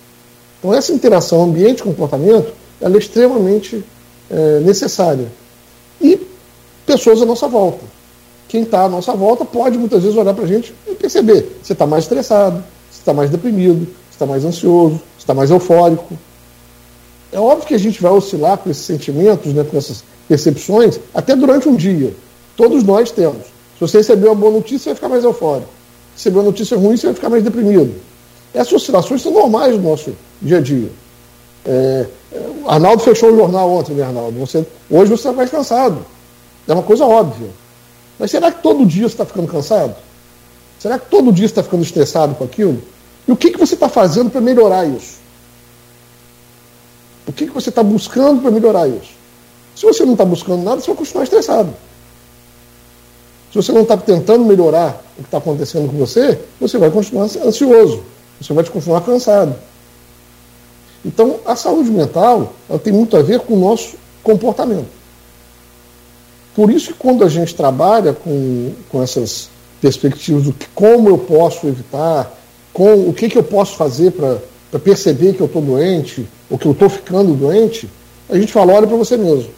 Então essa interação ambiente-comportamento, é extremamente é, necessária. E pessoas à nossa volta. Quem está à nossa volta pode muitas vezes olhar para a gente e perceber: você está mais estressado, você está mais deprimido, você está mais ansioso, você está mais eufórico. É óbvio que a gente vai oscilar com esses sentimentos, né, com essas percepções, até durante um dia. Todos nós temos. Se você receber uma boa notícia, você vai ficar mais eufórico. Se receber uma notícia ruim, você vai ficar mais deprimido. Essas oscilações são normais do nosso dia a dia. É, é Arnaldo fechou o jornal ontem, né, Arnaldo? Você, hoje você está mais cansado. É uma coisa óbvia. Mas será que todo dia você está ficando cansado? Será que todo dia você está ficando estressado com aquilo? E o que, que você está fazendo para melhorar isso? O que, que você está buscando para melhorar isso? Se você não está buscando nada, você vai continuar estressado. Se você não está tentando melhorar o que está acontecendo com você, você vai continuar ansioso. Você vai continuar cansado. Então, a saúde mental ela tem muito a ver com o nosso comportamento. Por isso que quando a gente trabalha com, com essas perspectivas do que, como eu posso evitar, com o que, que eu posso fazer para perceber que eu estou doente, ou que eu estou ficando doente, a gente fala, olha para você mesmo.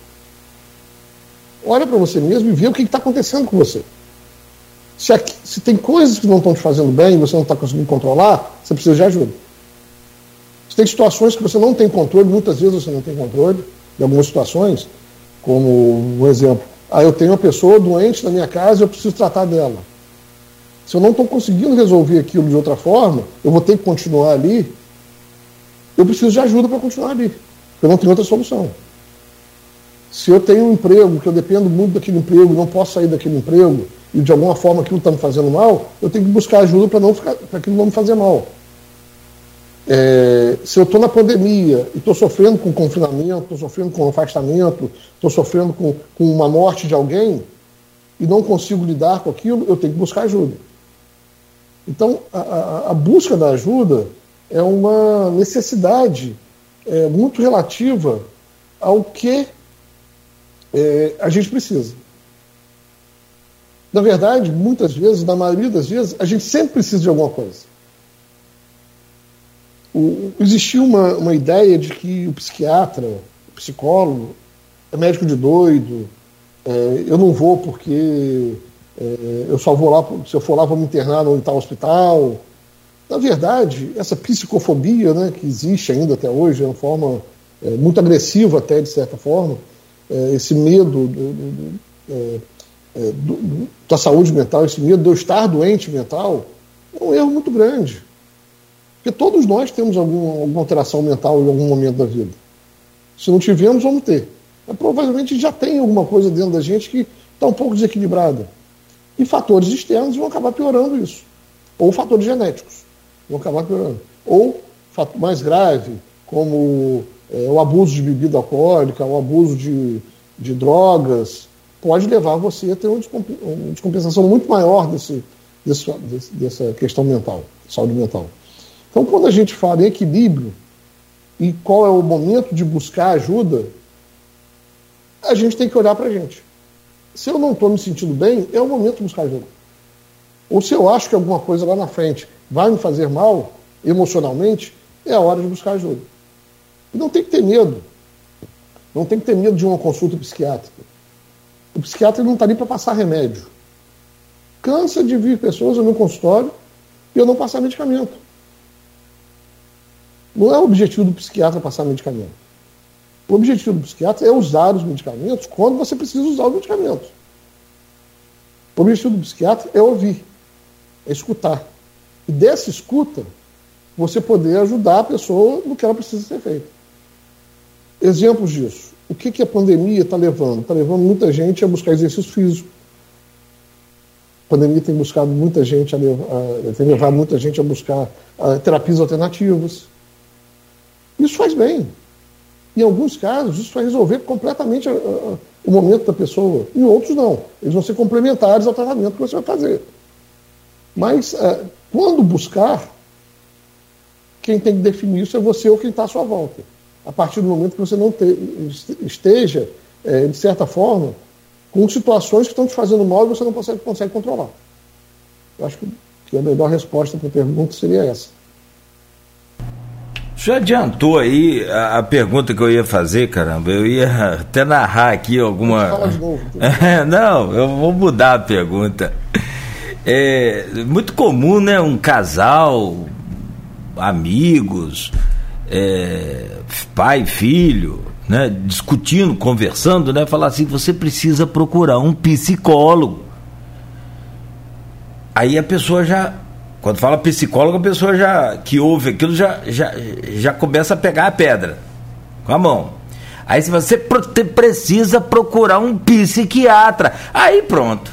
Olha para você mesmo e vê o que está acontecendo com você. Se, aqui, se tem coisas que não estão te fazendo bem e você não está conseguindo controlar, você precisa de ajuda. Se tem situações que você não tem controle, muitas vezes você não tem controle, em algumas situações, como um exemplo, ah, eu tenho uma pessoa doente na minha casa e eu preciso tratar dela. Se eu não estou conseguindo resolver aquilo de outra forma, eu vou ter que continuar ali. Eu preciso de ajuda para continuar ali. Eu não tenho outra solução. Se eu tenho um emprego, que eu dependo muito daquele emprego, não posso sair daquele emprego, e de alguma forma aquilo está me fazendo mal, eu tenho que buscar ajuda para não para aquilo não me fazer mal. É, se eu estou na pandemia e estou sofrendo com confinamento, estou sofrendo com afastamento, estou sofrendo com, com uma morte de alguém e não consigo lidar com aquilo, eu tenho que buscar ajuda. Então, a, a, a busca da ajuda é uma necessidade é, muito relativa ao que é, a gente precisa. Na verdade, muitas vezes, na maioria das vezes, a gente sempre precisa de alguma coisa. O, existiu uma, uma ideia de que o psiquiatra, o psicólogo, é médico de doido, é, eu não vou porque é, eu só vou lá, se eu for lá, vou me internar no tal hospital. Na verdade, essa psicofobia né, que existe ainda até hoje, é uma forma é, muito agressiva até, de certa forma, é, esse medo do, do, do, é, é, da saúde mental, esse medo de eu estar doente mental, é um erro muito grande. Porque todos nós temos algum, alguma alteração mental em algum momento da vida. Se não tivemos, vamos ter. Mas provavelmente já tem alguma coisa dentro da gente que está um pouco desequilibrada. E fatores externos vão acabar piorando isso. Ou fatores genéticos vão acabar piorando. Ou, fato mais grave, como é, o abuso de bebida alcoólica, o abuso de, de drogas, pode levar você a ter uma descompensação muito maior desse, desse, dessa questão mental, saúde mental. Então, quando a gente fala em equilíbrio e qual é o momento de buscar ajuda, a gente tem que olhar para a gente. Se eu não estou me sentindo bem, é o momento de buscar ajuda. Ou se eu acho que alguma coisa lá na frente vai me fazer mal emocionalmente, é a hora de buscar ajuda. Não tem que ter medo. Não tem que ter medo de uma consulta psiquiátrica. O psiquiatra não está ali para passar remédio. Cansa de vir pessoas no meu consultório e eu não passar medicamento. Não é o objetivo do psiquiatra passar medicamento. O objetivo do psiquiatra é usar os medicamentos quando você precisa usar os medicamentos. O objetivo do psiquiatra é ouvir, é escutar. E dessa escuta, você poder ajudar a pessoa no que ela precisa ser feito. Exemplos disso. O que, que a pandemia está levando? Está levando muita gente a buscar exercício físico. A pandemia tem buscado muita gente a a, tem levado muita gente a buscar a, terapias alternativas. Isso faz bem. Em alguns casos, isso vai resolver completamente a, o momento da pessoa. Em outros, não. Eles vão ser complementares ao tratamento que você vai fazer. Mas, é, quando buscar, quem tem que definir isso é você ou quem está à sua volta. A partir do momento que você não te, esteja, é, de certa forma, com situações que estão te fazendo mal e você não consegue, consegue controlar. Eu acho que a melhor resposta para a pergunta seria essa. Já adiantou aí a, a, pergunta que eu ia fazer, caramba. Eu ia até narrar aqui alguma. Fala de novo. É, (laughs) não, eu vou mudar a pergunta. É muito comum, né? Um casal, amigos, é, pai, filho, né? Discutindo, conversando, né? Falar assim: você precisa procurar um psicólogo. Aí a pessoa já quando fala psicólogo, a pessoa já que ouve aquilo já, já, já começa a pegar a pedra com a mão. Aí se você precisa procurar um psiquiatra. Aí pronto.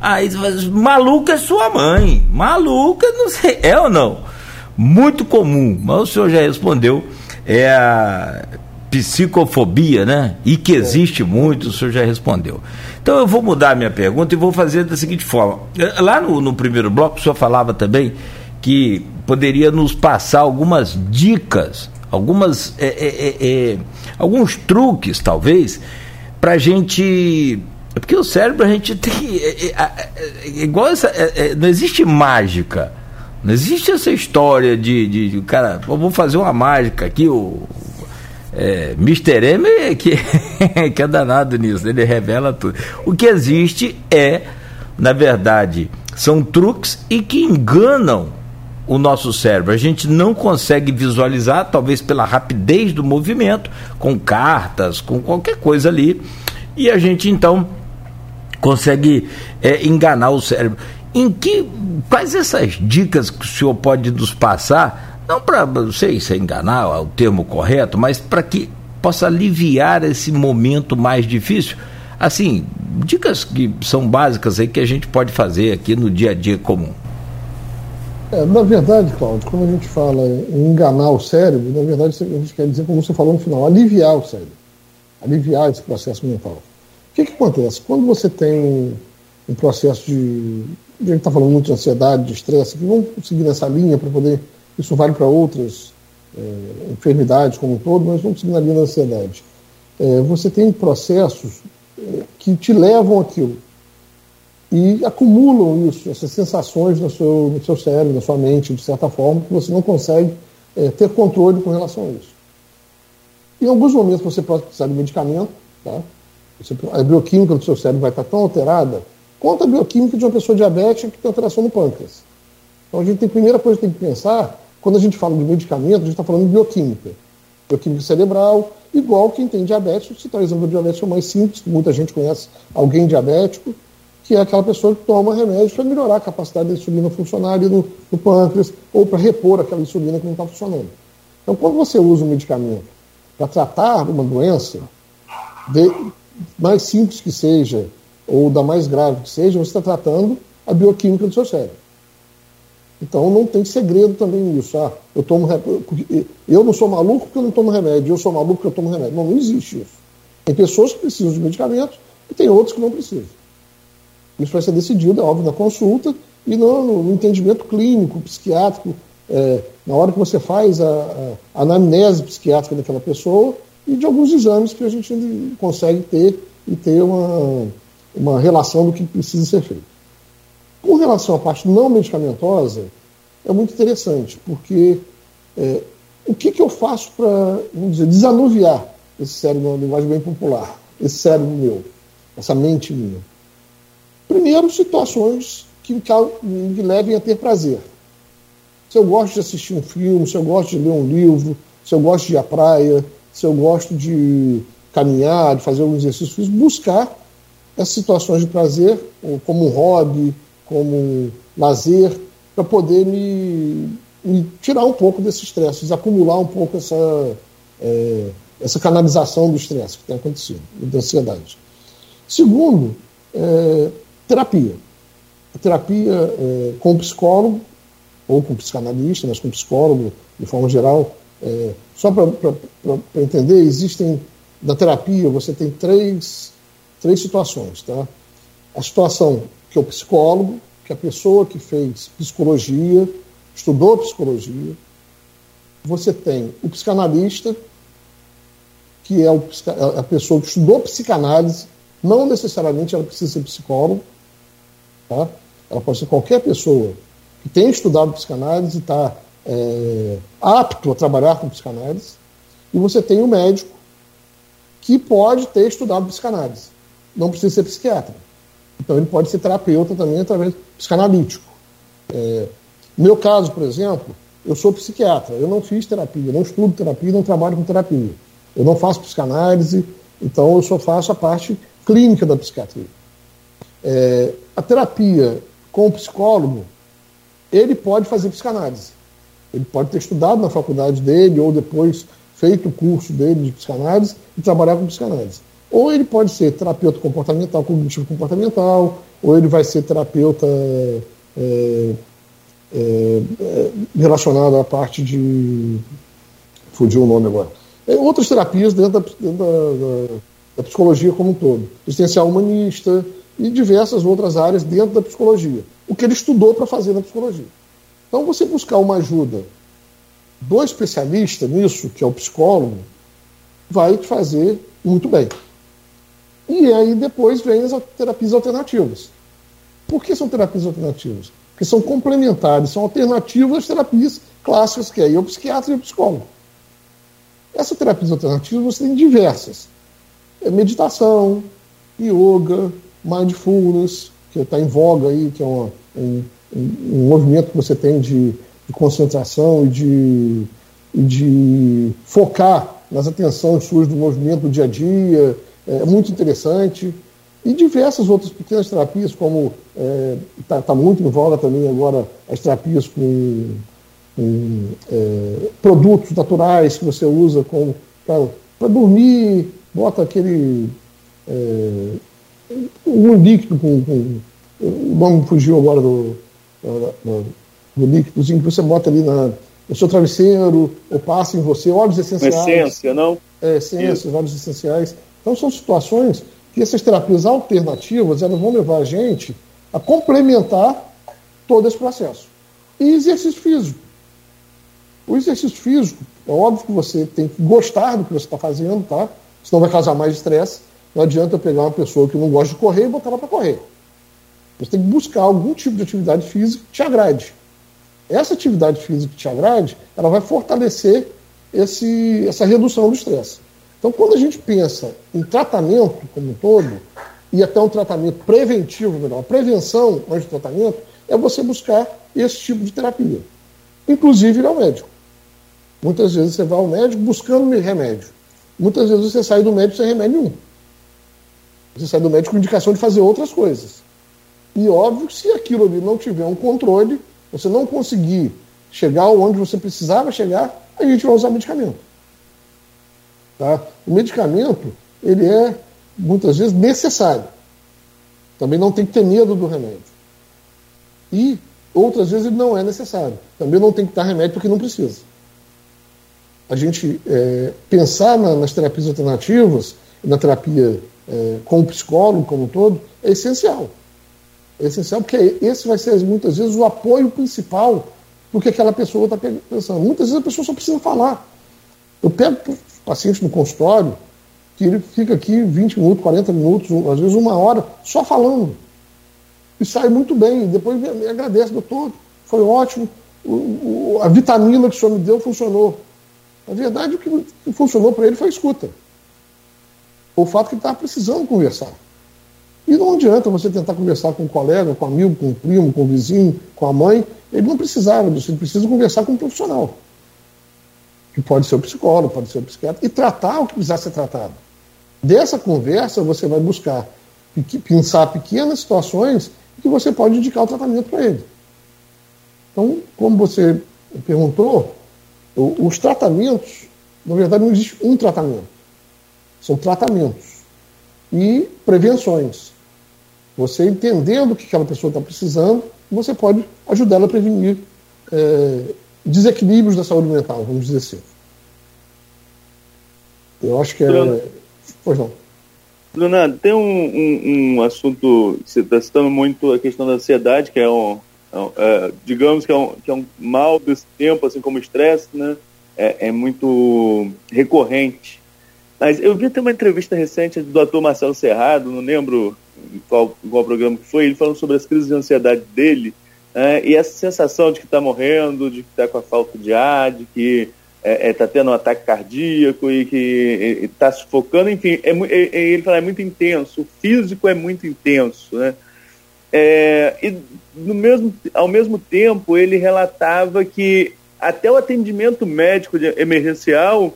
Aí maluca é sua mãe. Maluca, não sei, é ou não? Muito comum, mas o senhor já respondeu. É a psicofobia, né? E que existe muito, o senhor já respondeu. Então eu vou mudar a minha pergunta e vou fazer da seguinte forma. Eh, lá no, no primeiro bloco, o senhor falava também que poderia nos passar algumas dicas, algumas é, é, é, alguns truques, talvez, para a gente. Porque o cérebro a gente (laughs) tem. igual essa. não existe mágica. Não existe essa história de, de, de cara, vamos fazer uma mágica aqui, o, é, Mr. M é que, (laughs) que é danado nisso, ele revela tudo. O que existe é, na verdade, são truques e que enganam o nosso cérebro. A gente não consegue visualizar, talvez pela rapidez do movimento, com cartas, com qualquer coisa ali, e a gente então consegue é, enganar o cérebro. Em que quais essas dicas que o senhor pode nos passar? não para, não sei se é enganar é o termo correto, mas para que possa aliviar esse momento mais difícil. Assim, dicas que são básicas aí que a gente pode fazer aqui no dia a dia comum. É, na verdade, Cláudio, quando a gente fala em enganar o cérebro, na verdade a gente quer dizer, como você falou no final, aliviar o cérebro, aliviar esse processo mental. O que, que acontece? Quando você tem um processo de. A gente está falando muito de ansiedade, de estresse, que vamos seguir nessa linha para poder isso vale para outras é, enfermidades como um todo, mas vamos seguir na linha da ansiedade. É, você tem processos que te levam aquilo. E acumulam isso, essas sensações no seu, no seu cérebro, na sua mente, de certa forma, que você não consegue é, ter controle com relação a isso. Em alguns momentos você pode precisar de medicamento, tá? Você, a bioquímica do seu cérebro vai estar tão alterada quanto a bioquímica de uma pessoa diabética que tem alteração no pâncreas. Então a gente tem a primeira coisa que tem que pensar, quando a gente fala de medicamento, a gente está falando de bioquímica. Bioquímica cerebral, igual quem tem diabetes, se está exemplo do diabético mais simples, que muita gente conhece alguém diabético, que é aquela pessoa que toma remédio para melhorar a capacidade da insulina funcionar no, no pâncreas, ou para repor aquela insulina que não está funcionando. Então, quando você usa um medicamento para tratar uma doença, de, mais simples que seja, ou da mais grave que seja, você está tratando a bioquímica do seu cérebro. Então não tem segredo também nisso. Ah, eu tomo eu não sou maluco porque eu não tomo remédio, eu sou maluco porque eu tomo remédio. Não, não existe isso. Tem pessoas que precisam de medicamentos e tem outros que não precisam. Isso vai ser decidido, é óbvio, na consulta e no, no entendimento clínico, psiquiátrico, é, na hora que você faz a, a, anamnese psiquiátrica daquela pessoa e de alguns exames que a gente consegue ter e ter uma, uma relação do que precisa ser feito. Com relação à parte não medicamentosa, é muito interessante, porque é, o que, que eu faço para, vamos dizer, desanuviar esse cérebro, uma linguagem bem popular, esse cérebro meu, essa mente minha? Primeiro, situações que me levem a ter prazer. Se eu gosto de assistir um filme, se eu gosto de ler um livro, se eu gosto de ir à praia, se eu gosto de caminhar, de fazer algum exercício físico, buscar essas situações de prazer como hobby, como lazer, para poder me, me, tirar um pouco desse estresse, desacumular um pouco essa, é, essa canalização do estresse que tem acontecido, da ansiedade. Segundo, é, terapia. A terapia é, com psicólogo, ou com psicanalista, mas com psicólogo, de forma geral. É, só para entender, existem, na terapia, você tem três, três situações. Tá? A situação que é o psicólogo, que é a pessoa que fez psicologia, estudou psicologia. Você tem o psicanalista, que é a pessoa que estudou psicanálise, não necessariamente ela precisa ser psicólogo, tá? ela pode ser qualquer pessoa que tenha estudado psicanálise e está é, apto a trabalhar com psicanálise. E você tem o médico que pode ter estudado psicanálise, não precisa ser psiquiatra. Então ele pode ser terapeuta também através psicanalítico. É, no meu caso, por exemplo, eu sou psiquiatra, eu não fiz terapia, não estudo terapia, não trabalho com terapia. Eu não faço psicanálise, então eu só faço a parte clínica da psiquiatria. É, a terapia com o psicólogo, ele pode fazer psicanálise. Ele pode ter estudado na faculdade dele ou depois feito o curso dele de psicanálise e trabalhar com psicanálise. Ou ele pode ser terapeuta comportamental, cognitivo comportamental, ou ele vai ser terapeuta é, é, é, relacionado à parte de. Fugiu o nome agora. É, outras terapias dentro, da, dentro da, da, da, psicologia como um todo. Existencial humanista e diversas outras áreas dentro da psicologia. O que ele estudou para fazer na psicologia. Então, você buscar uma ajuda do especialista nisso, que é o psicólogo, vai te fazer muito bem. E aí depois vem as terapias alternativas. Por que são terapias alternativas? Porque são complementares, são alternativas às terapias clássicas, que é o psiquiatra e o psicólogo. Essas terapias alternativas você tem diversas. É meditação, yoga, mindfulness, que está em voga aí, que é uma, um, um, movimento que você tem de, de concentração e de, de focar nas atenções suas do movimento do dia a dia, é muito interessante. E diversas outras pequenas terapias, como está é, tá muito em voga também agora as terapias com, com é, produtos naturais que você usa para dormir, bota aquele. É, um líquido com, com. O nome fugiu agora do, do, do líquidozinho que você bota ali na, no seu travesseiro, ou passa em você, óleos essenciais. Essência, não? É, essências, óleos essenciais. Então são situações que essas terapias alternativas elas vão levar a gente a complementar todo esse processo. E exercício físico. O exercício físico, é óbvio que você tem que gostar do que você está fazendo, tá? Senão vai causar mais estresse. Não adianta pegar uma pessoa que não gosta de correr e botar ela para correr. Você tem que buscar algum tipo de atividade física que te agrade. Essa atividade física que te agrade, ela vai fortalecer esse, essa redução do estresse. Então, quando a gente pensa em tratamento como um todo, e até um tratamento preventivo, melhor, prevenção antes do tratamento, é você buscar esse tipo de terapia. Inclusive ir ao médico. Muitas vezes você vai ao médico buscando remédio. Muitas vezes você sai do médico sem remédio nenhum. Você sai do médico com indicação de fazer outras coisas. E óbvio que se aquilo ali não tiver um controle, você não conseguir chegar onde você precisava chegar, a gente vai usar medicamento. Tá? O medicamento, ele é, muitas vezes, necessário. Também não tem que ter medo do remédio. E, outras vezes, ele não é necessário. Também não tem que dar remédio porque não precisa. A gente é, pensar na, nas terapias alternativas, na terapia é, com o psicólogo como um todo, é essencial. É essencial porque esse vai ser, muitas vezes, o apoio principal do que aquela pessoa está pensando. Muitas vezes a pessoa só precisa falar. Eu pego paciente no consultório que ele fica aqui 20 minutos, 40 minutos, às vezes uma hora, só falando. E sai muito bem. Depois me agradece, doutor, foi ótimo. O, o, a vitamina que o senhor me deu funcionou. Na verdade, o que funcionou para ele foi a escuta. O fato que ele estava precisando conversar. E não adianta você tentar conversar com um colega, com um amigo, com um primo, com um vizinho, com a mãe. Ele não precisava disso, ele precisa conversar com um profissional. Que pode ser o psicólogo, pode ser o psiquiatra, e tratar o que precisar ser tratado. Dessa conversa, você vai buscar pensar pequenas situações que você pode indicar o tratamento para ele. Então, como você perguntou, os tratamentos, na verdade, não existe um tratamento. São tratamentos e prevenções. Você entendendo o que aquela pessoa está precisando, você pode ajudar ela a prevenir é, desequilíbrios da saúde mental, vamos dizer assim. Eu acho que é. Pois não. Leonardo, tem um, um, um assunto, você está citando muito a questão da ansiedade, que é um, é, é, digamos que é, um, que é um mal desse tempo, assim como o estresse, né? É, é, muito recorrente. Mas eu vi até uma entrevista recente do ator Marcelo Serrado, não lembro qual, qual programa que foi, ele falando sobre as crises de ansiedade dele, né? e essa sensação de que está morrendo, de que está com a falta de ar, de que está é, é, tá tendo um ataque cardíaco e que está sufocando, enfim, é, é, é, ele fala é muito intenso, o físico é muito intenso, né? É, e no mesmo, ao mesmo tempo ele relatava que até o atendimento médico emergencial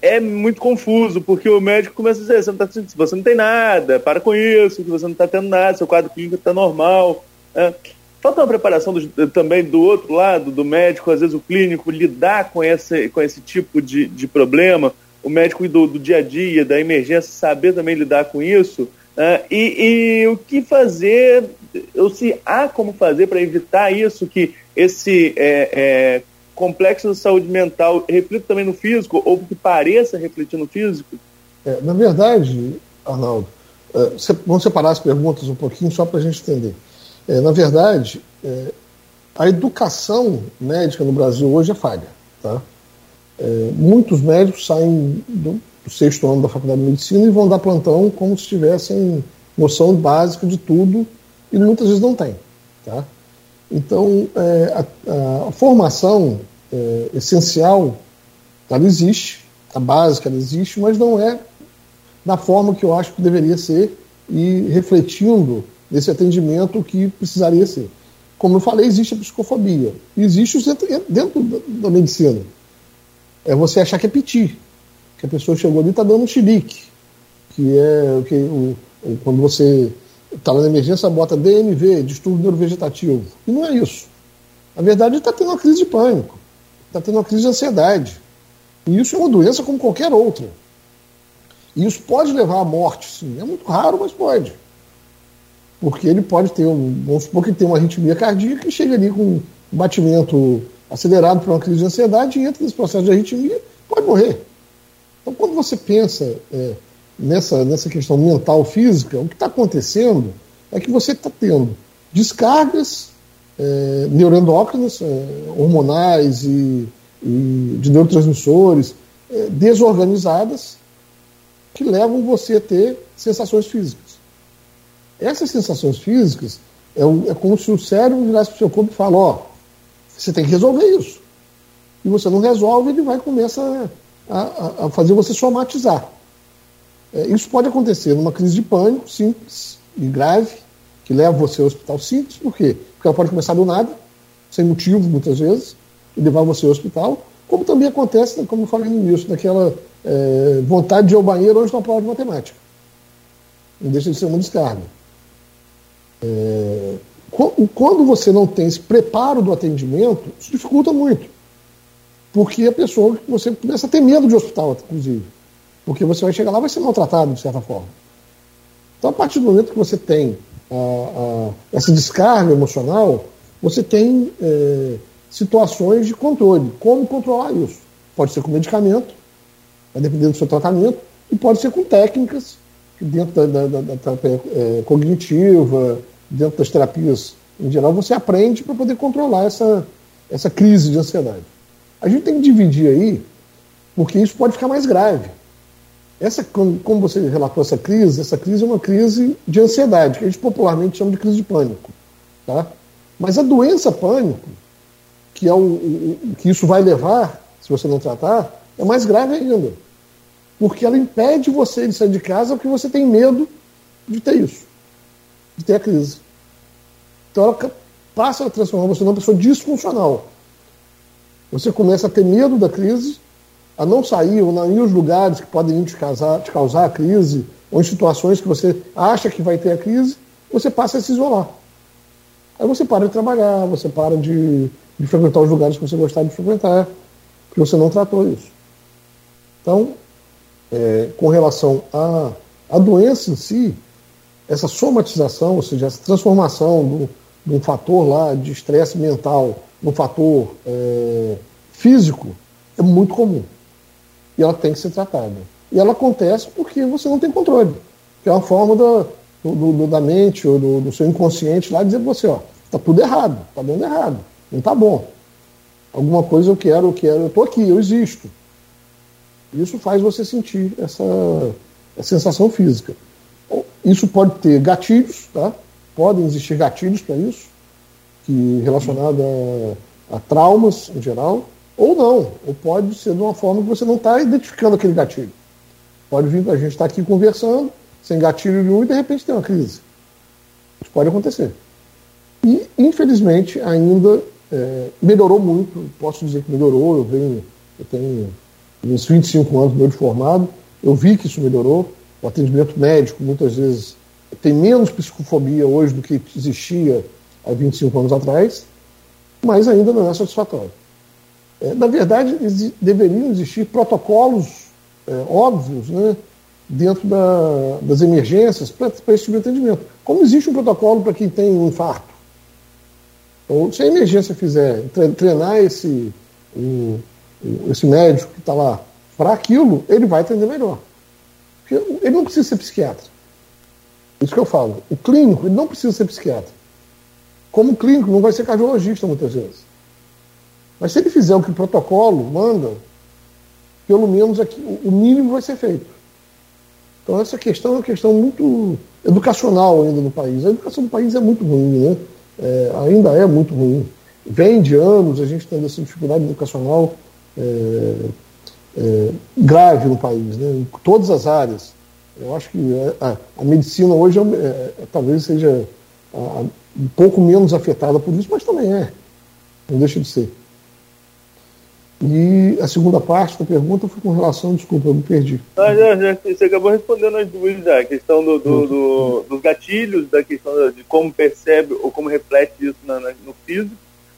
é muito confuso, porque o médico começa a dizer, você não, tá, você não tem nada, para com isso, que você não está tendo nada, seu quadro clínico está normal. Né? Falta uma preparação do, também do outro lado, do médico, às vezes o clínico, lidar com esse, com esse tipo de, de problema, o médico do, do dia a dia, da emergência, saber também lidar com isso. Né? E, e, o que fazer, ou se há como fazer para evitar isso, que esse é, é, complexo de saúde mental reflita também no físico, ou que pareça refletir no físico? É, na verdade, Arnaldo, é, vamos separar as perguntas um pouquinho só para a gente entender. É, na verdade, é, a educação médica no Brasil hoje é falha. Tá? É, muitos médicos saem do, do, sexto ano da faculdade de medicina e vão dar plantão como se tivessem noção básica de tudo e muitas vezes não tem. Tá? Então, é, a, a, formação é, essencial, ela existe, a básica ela existe, mas não é da forma que eu acho que deveria ser e refletindo desse atendimento que precisaria ser. Como eu falei, existe a psicofobia. Existe o dentro da, medicina. É você achar que é piti, que a pessoa chegou ali e está dando um chilique, que é o que o, quando você está na emergência, bota DMV, distúrbio neurovegetativo. E não é isso. Na verdade, está tendo uma crise de pânico, está tendo uma crise de ansiedade. E isso é uma doença como qualquer outra. E isso pode levar à morte, sim. É muito raro, mas pode porque ele pode ter, um, vamos supor que ele tem uma arritmia cardíaca e chega ali com um batimento acelerado por uma crise de ansiedade e entra nesse processo de arritmia, pode morrer. Então, quando você pensa é, nessa, nessa questão mental física, o que está acontecendo é que você está tendo descargas é, neuroendócrinas, é, hormonais e, e, de neurotransmissores é, desorganizadas que levam você a ter sensações físicas. Essas sensações físicas é, é como se o cérebro virasse para o seu corpo e fala, ó, você tem que resolver isso. E você não resolve, ele vai começar a, a, a fazer você somatizar. É, isso pode acontecer numa crise de pânico simples e grave, que leva você ao hospital simples, por quê? Porque ela pode começar do nada, sem motivo, muitas vezes, e levar você ao hospital, como também acontece, como eu falei no início, daquela é, vontade de ir ao banheiro de uma prova de matemática. Não deixa de ser uma descarga. É, quando você não tem esse preparo do atendimento, isso dificulta muito. Porque a pessoa, você começa a ter medo de hospital, inclusive. Porque você vai chegar lá e vai ser maltratado, de certa forma. Então, a partir do momento que você tem a, a, essa descarga emocional, você tem é, situações de controle. Como controlar isso? Pode ser com medicamento, vai depender do seu tratamento, e pode ser com técnicas, dentro da, da, da, terapia é, cognitiva, dentro das terapias em geral, você aprende para poder controlar essa, essa crise de ansiedade. A gente tem que dividir aí, porque isso pode ficar mais grave. Essa, como você relatou essa crise, essa crise é uma crise de ansiedade, que a gente popularmente chama de crise de pânico. Tá? Mas a doença pânico, que, é o, que isso vai levar, se você não tratar, é mais grave ainda. Porque ela impede você de sair de casa porque você tem medo de ter isso, de ter a crise. Então ela passa a transformar você numa pessoa disfuncional. Você começa a ter medo da crise, a não sair ou não ir aos lugares que podem te causar, te causar a crise, ou em situações que você acha que vai ter a crise, você passa a se isolar. Aí você para de trabalhar, você para de, de frequentar os lugares que você gostava de frequentar, porque você não tratou isso. Então, é, com relação à, à doença em si, essa somatização, ou seja, essa transformação do, de um fator lá de estresse mental num fator é, físico, é muito comum. E ela tem que ser tratada. E ela acontece porque você não tem controle. Que é uma forma da, do, do, da mente ou do, do, seu inconsciente lá dizer para você, ó, tá tudo errado, tá dando errado, não tá bom. Alguma coisa eu quero, eu quero, eu tô aqui, eu existo. Isso faz você sentir essa, essa sensação física. Isso pode ter gatilhos, tá? Podem existir gatilhos para isso, que relacionado a, a, traumas em geral, ou não, ou pode ser de uma forma que você não está identificando aquele gatilho. Pode vir, a gente está aqui conversando, sem gatilho nenhum, e de repente tem uma crise. Isso pode acontecer. E, infelizmente, ainda é, melhorou muito, posso dizer que melhorou, eu venho, eu tenho uns 25 anos meu de formado, eu vi que isso melhorou, o atendimento médico muitas vezes tem menos psicofobia hoje do que existia há 25 anos atrás, mas ainda não é satisfatório. É, na verdade, deveriam existir protocolos é, óbvios né, dentro da, das emergências para esse tipo de atendimento. Como existe um protocolo para quem tem um infarto? Então, se a emergência fizer treinar esse, um, esse médico que está lá para aquilo, ele vai atender melhor. Porque ele não precisa ser psiquiatra. Isso que eu falo. O clínico, ele não precisa ser psiquiatra. Como clínico, não vai ser cardiologista muitas vezes. Mas se ele fizer o que o protocolo manda, pelo menos aqui, o mínimo vai ser feito. Então essa questão é uma questão muito educacional ainda no país. A educação do país é muito ruim, né? É, ainda é muito ruim. Vem de anos a gente tendo essa dificuldade educacional é, é, grave no país, né? em todas as áreas. Eu acho que a, a medicina hoje é, é, talvez seja a, um pouco menos afetada por isso, mas também é. Não deixa de ser. E a segunda parte da pergunta foi com relação, desculpa, eu me perdi. Ah, já, já, você acabou respondendo as duas já, a questão do, do, do, dos gatilhos, da questão de como percebe ou como reflete isso na, na, no físico,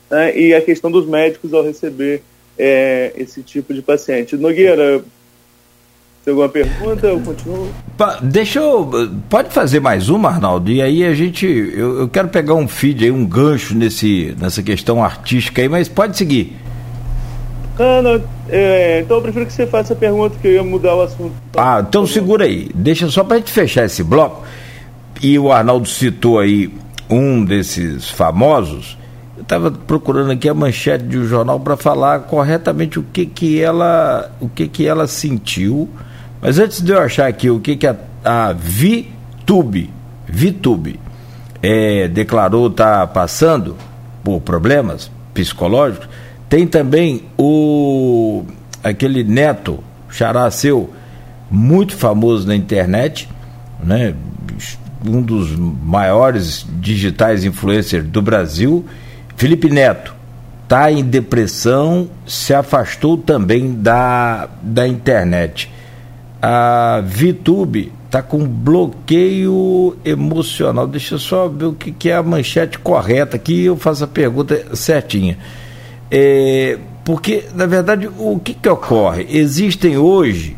né, e a questão dos médicos ao receber é, esse tipo de paciente. Nogueira, tem alguma pergunta? Eu continuo. Deixa eu. Pode fazer mais uma, Arnaldo? E aí a gente. Eu, eu quero pegar um feed aí, um gancho nesse, nessa questão artística aí, mas pode seguir. Não, é, então eu prefiro que você faça a pergunta que eu ia mudar o assunto. Ah, então segura aí. Deixa só pra gente fechar esse bloco. E o Arnaldo citou aí um desses famosos. Eu estava procurando aqui a manchete de um jornal para falar corretamente o que que ela, o que que ela sentiu Mas antes de eu achar aqui o que, que a, a VTube, VTube é, declarou tá passando por problemas psicológicos, tem também o aquele neto, xará seu, muito famoso na internet, né? um dos maiores digitais influencers do Brasil, Felipe Neto, está em depressão, se afastou também da, da internet. A VTube está com bloqueio emocional. Deixa eu só ver o que, que é a manchete correta aqui eu faço a pergunta certinha. É, porque, na verdade, o que, que ocorre? Existem hoje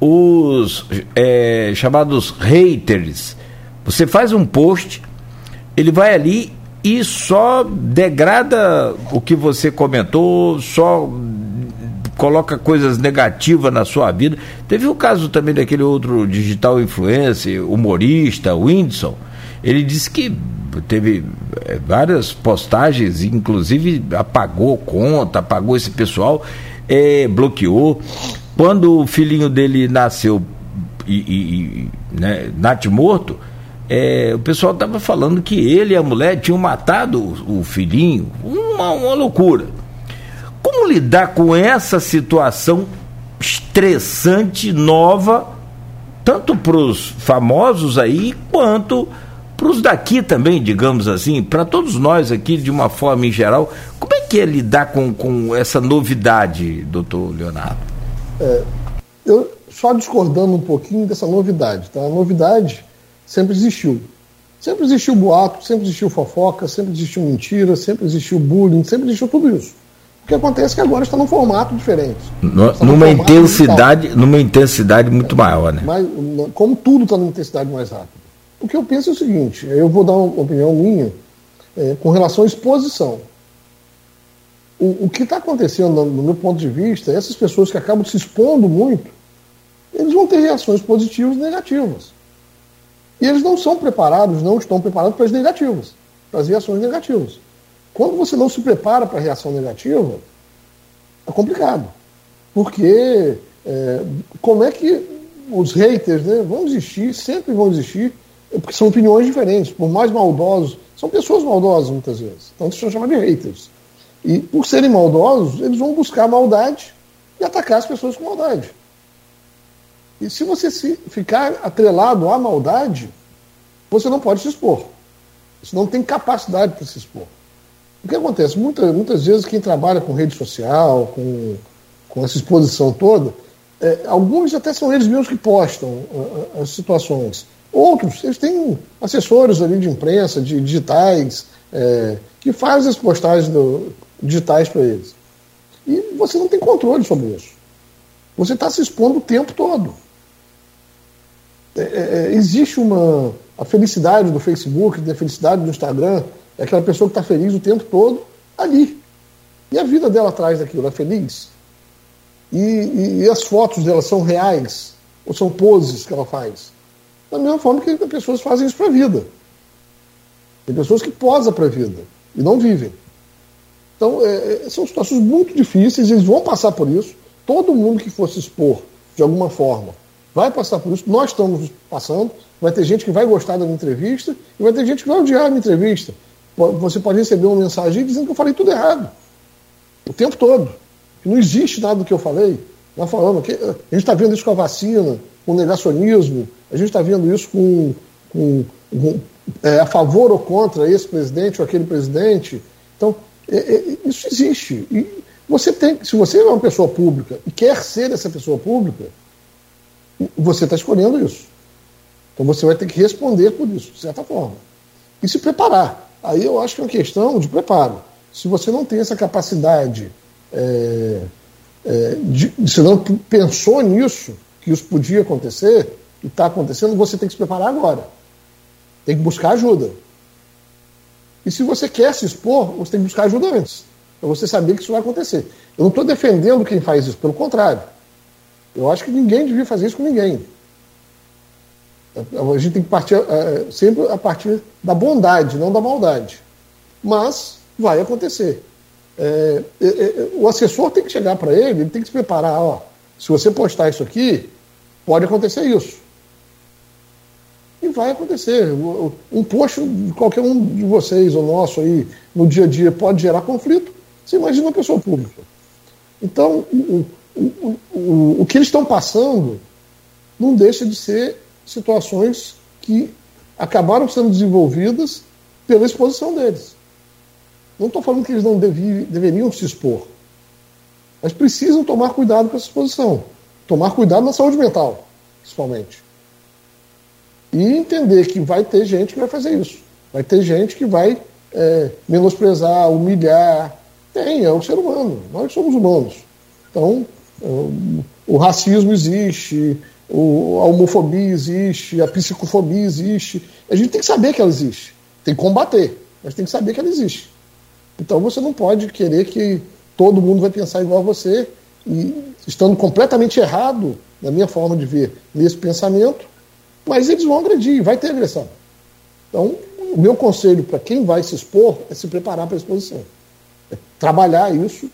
os é, chamados haters. Você faz um post, ele vai ali e só degrada o que você comentou, só coloca coisas negativas na sua vida. Teve o caso também daquele outro digital influencer, humorista, Whindersson. Ele disse que teve é, várias postagens, inclusive apagou conta, apagou esse pessoal, é, bloqueou. Quando o filhinho dele nasceu e, e né, nat morto, é, o pessoal estava falando que ele e a mulher tinham matado o, o filhinho. Uma, uma loucura. Como lidar com essa situação estressante, nova, tanto para os famosos aí, quanto para os daqui também, digamos assim, para todos nós aqui de uma forma em geral. Como é que é lidar com, com essa novidade, doutor Leonardo? É, eu só discordando um pouquinho dessa novidade, tá? A novidade sempre existiu. Sempre existiu boato, sempre existiu fofoca, sempre existiu mentira, sempre existiu bullying, sempre existiu tudo isso. O que acontece é que agora está num formato diferente. No, numa intensidade, digital. numa intensidade muito maior, né? Mas, como tudo está numa intensidade mais rápida. O que eu penso é o seguinte, eu vou dar uma opinião minha é, com relação à exposição. O, o que está acontecendo, no meu ponto de vista, essas pessoas que acabam se expondo muito, eles vão ter reações positivas e negativas. E eles não são preparados, não estão preparados para as negativas, para as reações negativas. Quando você não se prepara para a reação negativa, é complicado. Porque é, como é que os haters né, vão existir, sempre vão existir, porque são opiniões diferentes, por mais maldosos, são pessoas maldosas muitas vezes. Então se chama de haters. E por serem maldosos, eles vão buscar maldade e atacar as pessoas com maldade. E se você se ficar atrelado à maldade, você não pode se expor. Você não tem capacidade para se expor. O que acontece? Muitas, muitas vezes quem trabalha com rede social, com, com essa exposição toda, é, alguns até são eles mesmos que postam uh, as situações. Outros, eles têm assessores ali de imprensa, de digitais, é, que fazem as postagens do, digitais para eles. E você não tem controle sobre isso. Você está se expondo o tempo todo. É, é, é, existe uma. A felicidade do Facebook, a felicidade do Instagram, é aquela pessoa que está feliz o tempo todo ali. E a vida dela atrás daquilo é feliz? E, e, e, as fotos dela são reais? Ou são poses que ela faz? Da mesma forma que as pessoas fazem isso para a vida. Tem pessoas que posam para a vida e não vivem. Então, é, são situações muito difíceis, eles vão passar por isso. Todo mundo que for se expor de alguma forma vai passar por isso, nós estamos passando, vai ter gente que vai gostar da minha entrevista e vai ter gente que vai odiar a minha entrevista. Você pode receber uma mensagem dizendo que eu falei tudo errado. O tempo todo. Que não existe nada do que eu falei. Nós falamos que a gente está vendo isso com a vacina, com o negacionismo, a gente está vendo isso com, com, com é, a favor ou contra esse presidente ou aquele presidente. Então, é, é, isso existe. E você tem, se você é uma pessoa pública e quer ser essa pessoa pública, você está escolhendo isso. Então você vai ter que responder por isso, de certa forma. E se preparar. Aí eu acho que é uma questão de preparo. Se você não tem essa capacidade, é, é, de, se não pensou nisso, que isso podia acontecer, e está acontecendo, você tem que se preparar agora. Tem que buscar ajuda. E se você quer se expor, você tem que buscar ajuda antes. Para você saber que isso vai acontecer. Eu não estou defendendo quem faz isso, pelo contrário. Eu acho que ninguém devia fazer isso com ninguém. A gente tem que partir é, sempre a partir da bondade, não da maldade. Mas vai acontecer. É, é, o assessor tem que chegar para ele, ele tem que se preparar. Ó, se você postar isso aqui, Pode acontecer isso. E vai acontecer. Um post de qualquer um de vocês, ou nosso aí, no dia a dia, pode gerar conflito. Você imagina uma pessoa pública. Então, o, o, o, que eles estão passando não deixa de ser situações que acabaram sendo desenvolvidas pela exposição deles. Não estou falando que eles não devi, deveriam se expor, mas precisam tomar cuidado com essa exposição. Tomar cuidado na saúde mental, principalmente. E entender que vai ter gente que vai fazer isso. Vai ter gente que vai é, menosprezar, humilhar. Tem, é o ser humano. Nós somos humanos. Então, o racismo existe, a homofobia existe, a psicofobia existe. A gente tem que saber que ela existe. Tem que combater, mas tem que saber que ela existe. Então você não pode querer que todo mundo vai pensar igual a você e estando completamente errado na minha forma de ver nesse pensamento, mas eles vão agredir, vai ter agressão. Então, o meu conselho para quem vai se expor é se preparar para a exposição. É trabalhar isso,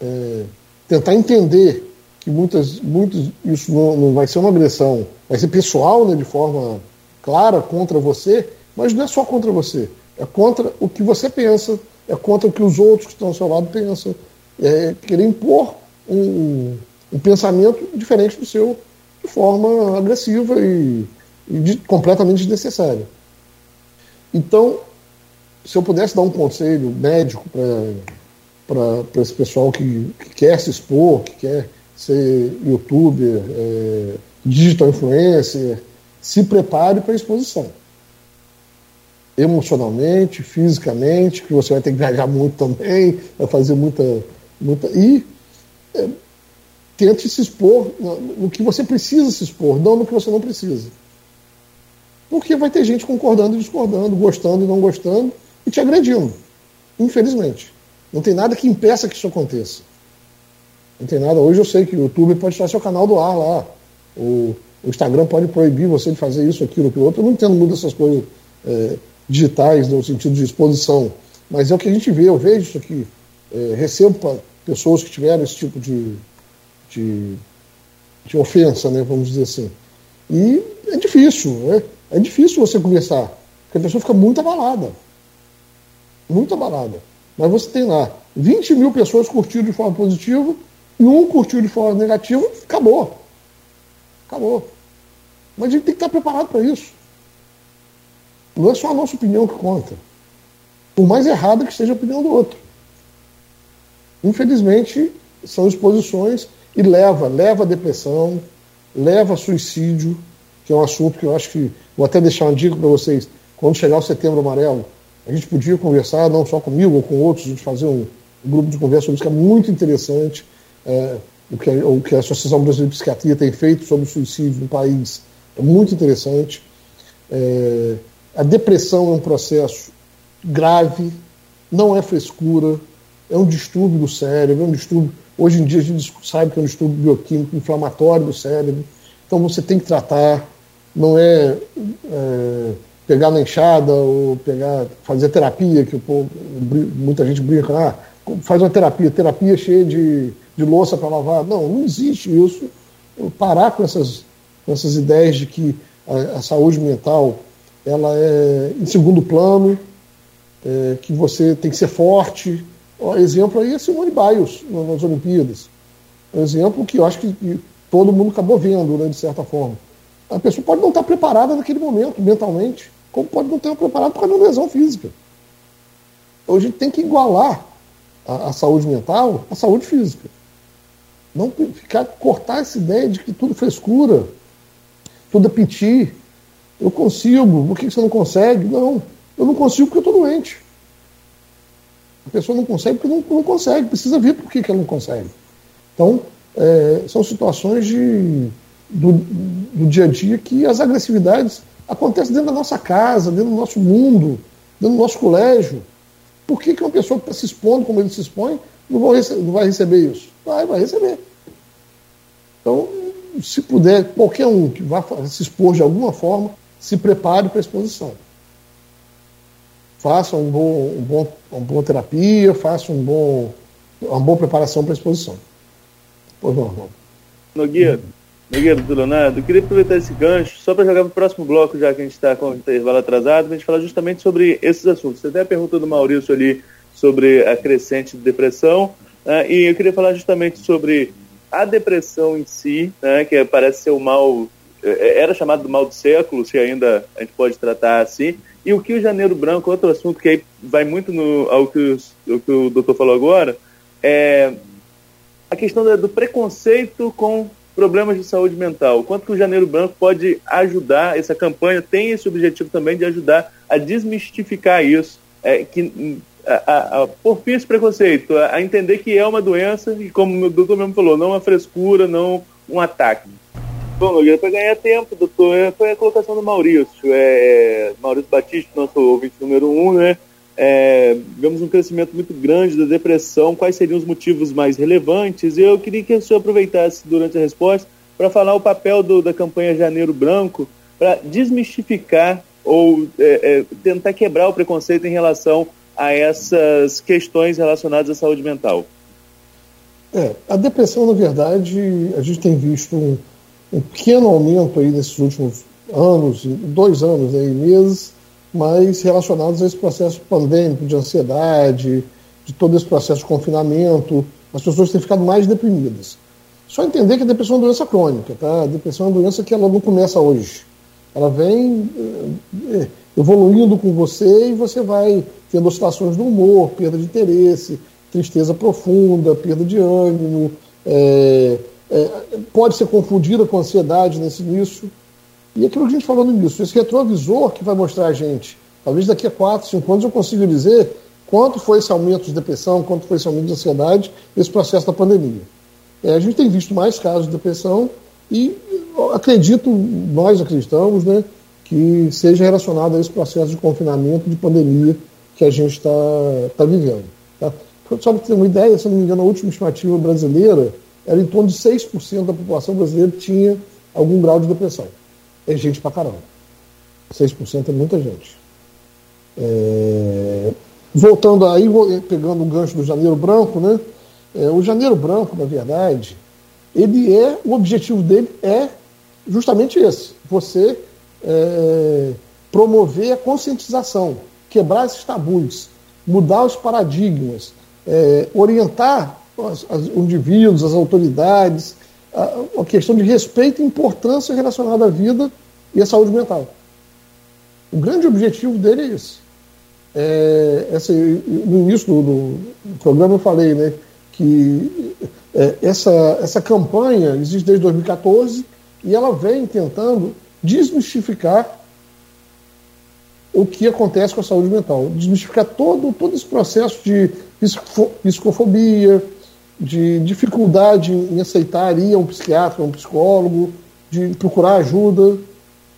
é, tentar entender que muitas, muitos, isso não, não, vai ser uma agressão, vai ser pessoal, né, de forma clara contra você, mas não é só contra você, é contra o que você pensa, é contra o que os outros que estão ao seu lado pensam, é querer impor um, um pensamento diferente do seu de forma agressiva e, e de, completamente desnecessária. Então, se eu pudesse dar um conselho médico para esse pessoal que, que, quer se expor, que quer ser youtuber, é, digital influencer, se prepare para a exposição. Emocionalmente, fisicamente, que você vai ter que viajar muito também, vai fazer muita. muita e é, tente se expor no que você precisa se expor, não no que você não precisa. Porque vai ter gente concordando e discordando, gostando e não gostando, e te agredindo. Infelizmente. Não tem nada que impeça que isso aconteça. Não tem nada. Hoje eu sei que o YouTube pode tirar seu canal do ar lá. O, o Instagram pode proibir você de fazer isso, aquilo, aquilo outro. Eu não entendo muito dessas coisas é, digitais, no sentido de exposição. Mas é o que a gente vê, eu vejo isso aqui. É, recebo pessoas que tiveram esse tipo de, de, de, ofensa, né, vamos dizer assim. E é difícil, né? é difícil você conversar, porque a pessoa fica muito abalada. Muito abalada. Mas você tem lá 20 mil pessoas curtindo de forma positiva e um curtiu de forma negativa, acabou. Acabou. Mas a gente tem que estar preparado para isso. Não é só a nossa opinião que conta. Por mais errada que seja a opinião do outro. Infelizmente, são exposições e leva, leva a depressão, leva a suicídio, que é um assunto que eu acho que vou até deixar uma dica para vocês. Quando chegar o setembro amarelo, a gente podia conversar, não só comigo ou com outros, a gente fazer um, um grupo de conversa sobre isso, que é muito interessante é, o, que, o que a Associação Brasileira de Psiquiatria tem feito sobre o suicídio no país é muito interessante. É, a depressão é um processo grave, não é frescura, é um distúrbio do cérebro, é um distúrbio. Hoje em dia a gente sabe que é um distúrbio bioquímico inflamatório do cérebro, então você tem que tratar, não é, é pegar na enxada ou pegar, fazer terapia, que o povo, muita gente brinca, ah, faz uma terapia, terapia cheia de de louça para lavar. Não, não existe isso. Parar com essas, com essas ideias de que a, a saúde mental ela é em segundo plano, é, que você tem que ser forte. Exemplo aí é Simone Biles nas Olimpíadas. Um exemplo que eu acho que, que todo mundo acabou vendo, né, de certa forma. A pessoa pode não estar preparada naquele momento, mentalmente, como pode não estar preparada por causa de uma lesão física. Então a gente tem que igualar a, a saúde mental à saúde física. Não ficar, cortar essa ideia de que tudo frescura, tudo é piti. Eu consigo, por que você não consegue? Não, eu não consigo porque eu estou doente. A pessoa não consegue porque não, não consegue, precisa ver por que, que ela não consegue. Então, é, são situações de, do, do dia a dia que as agressividades acontecem dentro da nossa casa, dentro do nosso mundo, dentro do nosso colégio. Por que, que uma pessoa que está se expondo como ele se expõe não vai receber isso? Vai, vai receber. Então, se puder, qualquer um que vá se expor de alguma forma, se prepare para a exposição. Faça um bom, um bom, uma boa terapia, faça um bom, uma boa preparação para a exposição. Pois não, irmão. Nogueira, Miguel do Leonardo, queria aproveitar esse gancho só para jogar para o próximo bloco, já que a gente está com o intervalo atrasado, a gente falar justamente sobre esses assuntos. Você até perguntou do Maurício ali sobre a crescente depressão, né, e eu queria falar justamente sobre a depressão em si, né, que parece ser o mal, é, era chamado do mal do século, se ainda a gente pode tratar assim, e o que o Janeiro Branco, outro assunto que vai muito no, ao que, os, o, que o doutor falou agora, é a questão do preconceito com problemas de saúde mental. Quanto que o Janeiro Branco pode ajudar, essa campanha tem esse objetivo também de ajudar a desmistificar isso, é, que, a, a, por fim esse preconceito, a, a, entender que é uma doença e como o doutor mesmo falou, não uma frescura, não um ataque. Bom, Nogueira, para ganhar tempo, doutor, é, foi a colocação do Maurício, é, Maurício Batista, nosso ouvinte número um, né? é, vemos um crescimento muito grande da depressão, quais seriam os motivos mais relevantes? Eu queria que o senhor aproveitasse durante a resposta para falar o papel do, da campanha Janeiro Branco para desmistificar ou é, é, tentar quebrar o preconceito em relação a essas questões relacionadas à saúde mental. É, a depressão, na verdade, a gente tem visto um, um pequeno aumento aí nesses últimos anos, dois anos aí, meses, mas relacionados a esse processo pandêmico de ansiedade, de todo esse processo de confinamento. As pessoas têm ficado mais deprimidas. Só entender que a depressão é uma doença crônica, tá? A depressão é uma doença que ela não começa hoje. Ela vem é, evoluindo com você e você vai tendo oscilações do humor, perda de interesse, tristeza profunda, perda de ânimo. É, é, pode ser confundida com ansiedade nesse início. E aquilo que a gente falou no início, esse retrovisor que vai mostrar a gente, talvez daqui a 4, 5 anos eu consiga dizer quanto foi esse aumento de depressão, quanto foi esse aumento de ansiedade, esse processo da pandemia. É, a gente tem visto mais casos de depressão e acredito, nós acreditamos, né, que seja relacionado a esse processo de confinamento, de pandemia que a gente está tá vivendo. Tá? Só para ter uma ideia, se não me engano, a última estimativa brasileira era em torno de 6% da população brasileira tinha algum grau de depressão é gente pra caramba. 6% é muita gente. É... Voltando aí, pegando o gancho do Janeiro Branco, né? É, o Janeiro Branco, na verdade, ele é, o objetivo dele é justamente esse: você é, promover a conscientização, quebrar esses tabus, mudar os paradigmas, é, orientar os, os indivíduos, as autoridades, a, a questão de respeito e importância relacionada à vida e à saúde mental. O grande objetivo dele é esse. É, essa, no início do, do, programa eu falei né, que é, essa, essa campanha existe desde 2014 e ela vem tentando desmistificar o que acontece com a saúde mental, desmistificar todo, todo esse processo de psicofobia, de dificuldade em aceitar ir a um psiquiatra, a um psicólogo, de procurar ajuda.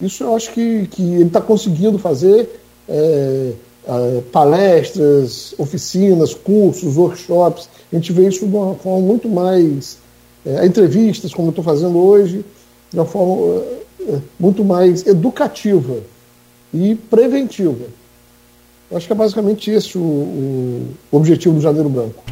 Isso eu acho que, que ele está conseguindo fazer é, é, palestras, oficinas, cursos, workshops. A gente vê isso de uma forma muito mais. É, entrevistas, como eu estou fazendo hoje, de uma forma muito mais educativa e preventiva. Eu acho que é basicamente esse o, o objetivo do Janeiro Branco.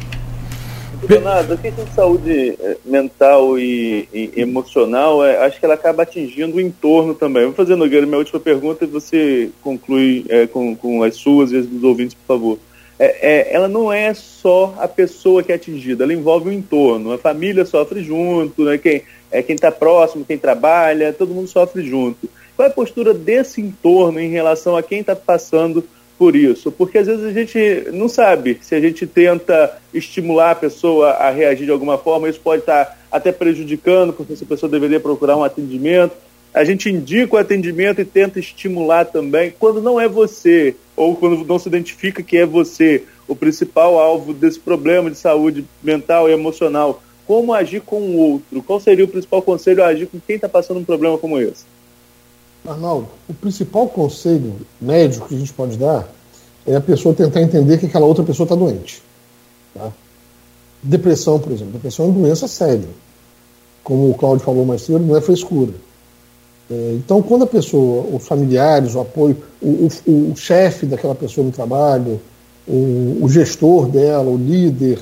Leonardo, a questão de saúde eh, mental e, e emocional, é, acho que ela acaba atingindo o entorno também. Vou fazer, Nogueira, minha última pergunta e você conclui é, com, com as suas e as dos ouvintes, por favor. É, é, ela não é só a pessoa que é atingida, ela envolve o entorno. A família sofre junto, né? quem é está próximo, quem trabalha, todo mundo sofre junto. Qual é a postura desse entorno em relação a quem está passando por isso, porque às vezes a gente não sabe se a gente tenta estimular a pessoa a reagir de alguma forma, isso pode estar até prejudicando, porque essa pessoa deveria procurar um atendimento. A gente indica o atendimento e tenta estimular também, quando não é você, ou quando não se identifica que é você o principal alvo desse problema de saúde mental e emocional. Como agir com o outro? Qual seria o principal conselho a agir com quem está passando um problema como esse? Arnaldo, o principal conselho médico que a gente pode dar é a pessoa tentar entender que aquela outra pessoa está doente. Tá? Depressão, por exemplo. Depressão é uma doença séria. Como o Cláudio falou mais cedo, não é frescura. É, então, quando a pessoa, os familiares, o apoio, o, o, o chefe daquela pessoa no trabalho, o, o gestor dela, o líder,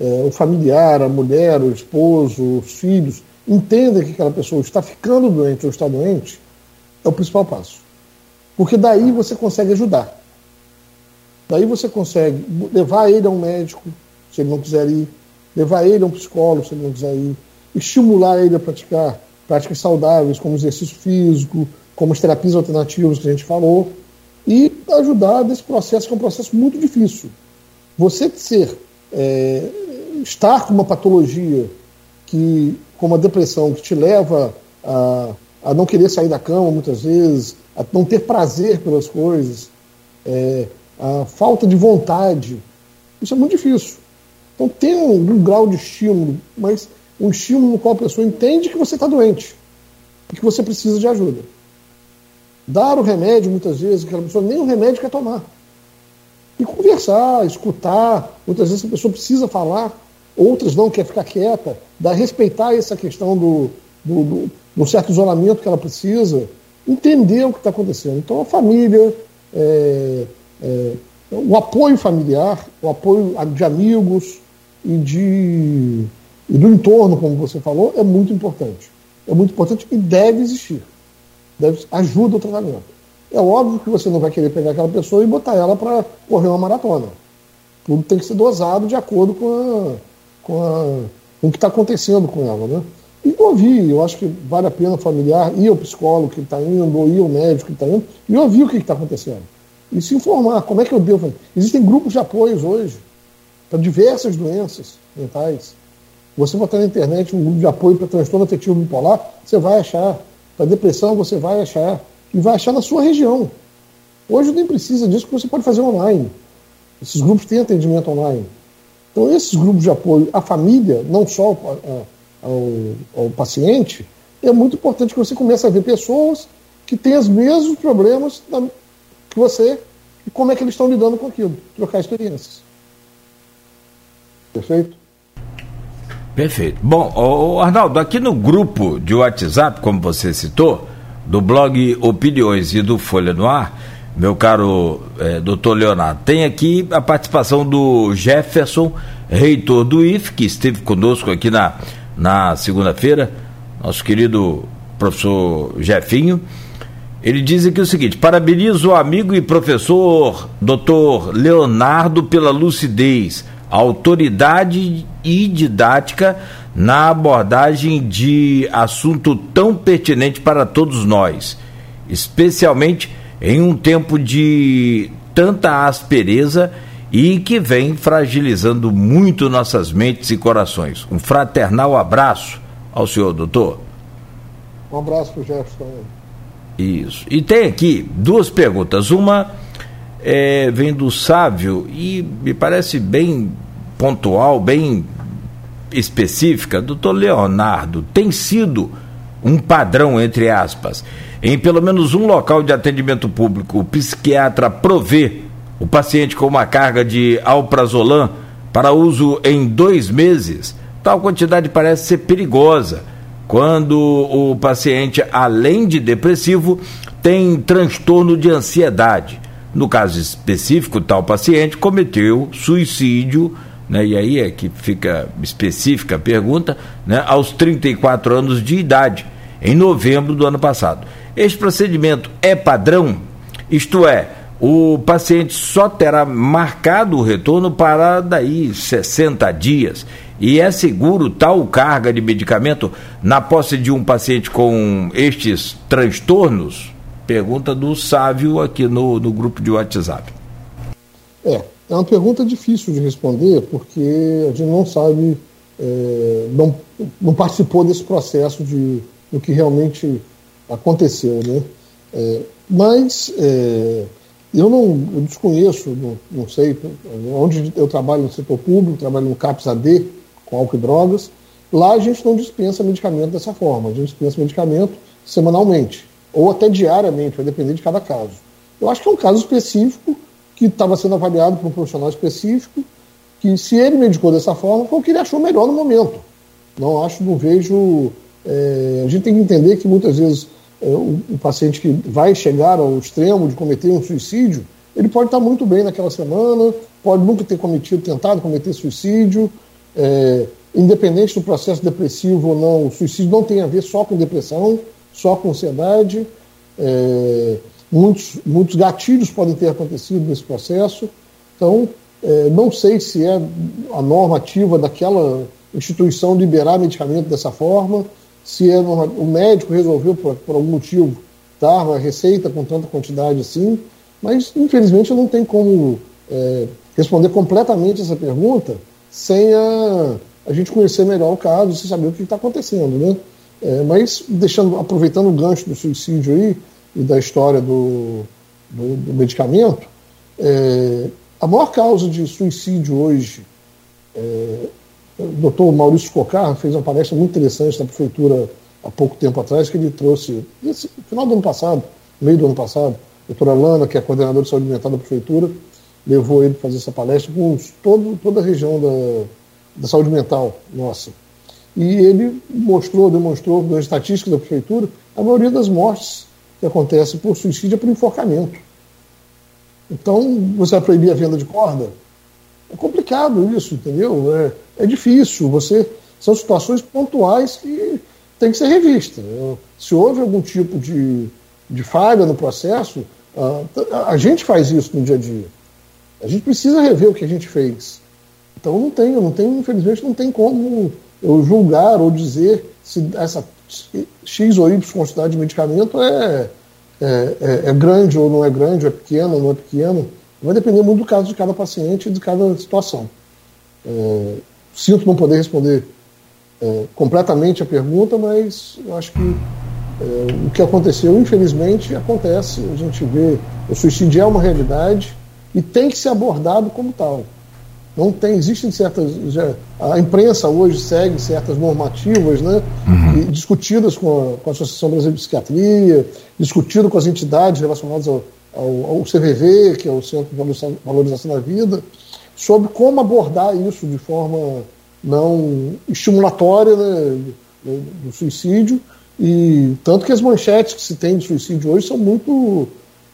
é, o familiar, a mulher, o esposo, os filhos, entenda que aquela pessoa está ficando doente ou está doente, é o principal passo. Porque daí você consegue ajudar. Daí você consegue levar ele a um médico, se ele não quiser ir, levar ele a um psicólogo, se ele não quiser ir, estimular ele a praticar práticas saudáveis, como exercício físico, como as terapias alternativas que a gente falou, e ajudar nesse processo, que é um processo muito difícil. Você ser, é, estar com uma patologia que, como a depressão, que te leva a, a não querer sair da cama muitas vezes, a não ter prazer pelas coisas, é, a falta de vontade, isso é muito difícil. Então tem um, um grau de estímulo, mas um estímulo no qual a pessoa entende que você está doente e que você precisa de ajuda. Dar o remédio, muitas vezes, aquela pessoa nem o remédio quer tomar e conversar, escutar. Muitas vezes a pessoa precisa falar, outras não, quer ficar quieta, dar, respeitar essa questão do, do, do, do certo isolamento que ela precisa, entender o que está acontecendo. Então a família, é, é, o apoio familiar, o apoio de amigos e, de, e do entorno, como você falou, é muito importante. É muito importante e deve existir. Deve, ajuda o tratamento. É óbvio que você não vai querer pegar aquela pessoa e botar ela para correr uma maratona. Tudo tem que ser dosado de acordo com, a, com, a, com o que está acontecendo com ela. Né? E ouvir, eu acho que vale a pena o familiar ir ao psicólogo que está indo, ou ir ao médico que está indo, e ouvir o que está acontecendo. E se informar, como é que eu devo. Existem grupos de apoios hoje para diversas doenças mentais. Você botar na internet um grupo de apoio para transtorno afetivo bipolar, você vai achar. Para depressão, você vai achar e vai achar na sua região. Hoje nem precisa disso, porque você pode fazer online. Esses grupos têm atendimento online. Então, esses grupos de apoio à família, não só ao, ao, paciente, é muito importante que você comece a ver pessoas que têm os mesmos problemas que você e como é que eles estão lidando com aquilo, trocar experiências. Perfeito? Perfeito. Bom, Arnaldo, aqui no grupo de WhatsApp, como você citou, do blog Opiniões e do Folha no Ar, meu caro é, doutor Leonardo, tem aqui a participação do Jefferson, reitor do IF, que esteve conosco aqui na, na segunda-feira, nosso querido professor Jefinho. Ele diz aqui o seguinte: parabenizo o amigo e professor doutor Leonardo pela lucidez, autoridade e didática na abordagem de assunto tão pertinente para todos nós, especialmente em um tempo de tanta aspereza e que vem fragilizando muito nossas mentes e corações. Um fraternal abraço ao senhor, doutor. Um abraço para o Jefferson. Isso. E tem aqui duas perguntas. Uma é, vem do Sávio e me parece bem pontual, bem específica, doutor Leonardo, tem sido um padrão, entre aspas, em pelo menos um local de atendimento público, o psiquiatra provê o paciente com uma carga de alprazolam para uso em dois meses, tal quantidade parece ser perigosa quando o paciente, além de depressivo, tem transtorno de ansiedade. No caso específico, tal paciente cometeu suicídio né, e aí é que fica específica a pergunta, né, aos 34 anos de idade, em novembro do ano passado. Este procedimento é padrão, isto é, o paciente só terá marcado o retorno para daí 60 dias. E é seguro tal carga de medicamento na posse de um paciente com estes transtornos? Pergunta do Sávio aqui no, no grupo de WhatsApp. É, é uma pergunta difícil de responder, porque a gente não sabe, é, não, não participou desse processo de do que realmente aconteceu. Né? É, mas é, eu não eu desconheço, não, não, sei, onde eu trabalho no setor público, trabalho no CAPS AD, com álcool e drogas, lá a gente não dispensa medicamento dessa forma, a gente dispensa medicamento semanalmente, ou até diariamente, vai depender de cada caso. Eu acho que é um caso específico que estava sendo avaliado por um profissional específico, que se ele medicou dessa forma, foi o que ele achou melhor no momento. Não acho, não vejo. É, a gente tem que entender que muitas vezes é, o, o, paciente que vai chegar ao extremo de cometer um suicídio, ele pode estar muito bem naquela semana, pode nunca ter cometido, tentado cometer suicídio, é, independente do processo depressivo ou não, o suicídio não tem a ver só com depressão, só com ansiedade. É, muitos, muitos gatilhos podem ter acontecido nesse processo. Então, é, não sei se é a normativa daquela instituição liberar medicamento dessa forma, se é o médico resolveu, por, por algum motivo, dar uma receita com tanta quantidade assim, mas infelizmente eu não tenho como é, responder completamente essa pergunta sem a, a gente conhecer melhor o caso, sem saber o que está acontecendo, né? É, mas deixando, aproveitando o gancho do suicídio aí e da história do, do, do medicamento, é, a maior causa de suicídio hoje, é, o doutor Maurício Cocar fez uma palestra muito interessante na prefeitura há pouco tempo atrás, que ele trouxe, no final do ano passado, meio do ano passado, a doutora Lana, que é coordenadora de saúde mental da prefeitura, levou ele para fazer essa palestra com todo, toda a região da, da saúde mental nossa. E ele mostrou, demonstrou nas estatísticas da prefeitura, a maioria das mortes que acontecem por suicídio é por enforcamento. Então, você vai proibir a venda de corda? É complicado isso, entendeu? É, é difícil. Você São situações pontuais que tem que ser revista. Se houve algum tipo de, de falha no processo, a, a gente faz isso no dia a dia. A gente precisa rever o que a gente fez. Então não tem, não tem, infelizmente, não tem como eu julgar ou dizer se essa X ou Y quantidade de medicamento é, é, é, é grande ou não é grande, é pequeno ou não é pequeno. Vai depender muito do caso de cada paciente e de cada situação. É, sinto não poder responder é, completamente a pergunta, mas eu acho que é, o que aconteceu, infelizmente, acontece. A gente vê o suicídio é uma realidade e tem que ser abordado como tal. Não tem, existem certas. Já, a imprensa hoje segue certas normativas, né? Uhum. discutidas com a, com a, Associação Brasileira de Psiquiatria, discutido com as entidades relacionadas ao, ao, ao CVV, que é o Centro de Valorização da Vida, sobre como abordar isso de forma não estimulatória né, do, do suicídio. E tanto que as manchetes que se tem de suicídio hoje são muito,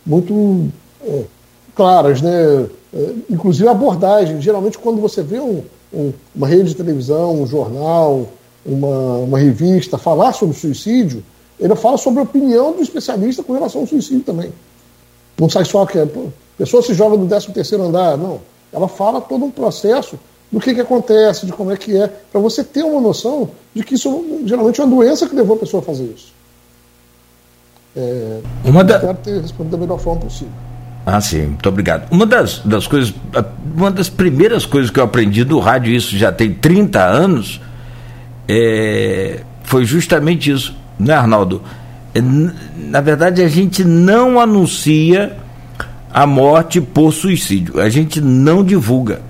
muito é, claras, né? É, inclusive a abordagem. Geralmente, quando você vê um, um, uma rede de televisão, um jornal, uma, uma revista falar sobre suicídio, ele fala sobre a opinião do especialista com relação ao suicídio também. Não sai só que a pessoa se joga do 13 terceiro andar, não. Ela fala todo um processo do que, que acontece, de como é que é, para você ter uma noção de que isso geralmente é uma doença que levou a pessoa a fazer isso. É, uma da... Quero ter respondido da melhor forma possível. Ah, sim, muito obrigado. Uma das, das coisas, uma das primeiras coisas que eu aprendi do rádio, isso já tem 30 anos, é, foi justamente isso, né, Arnaldo? É, na verdade, a gente não anuncia a morte por suicídio, a gente não divulga.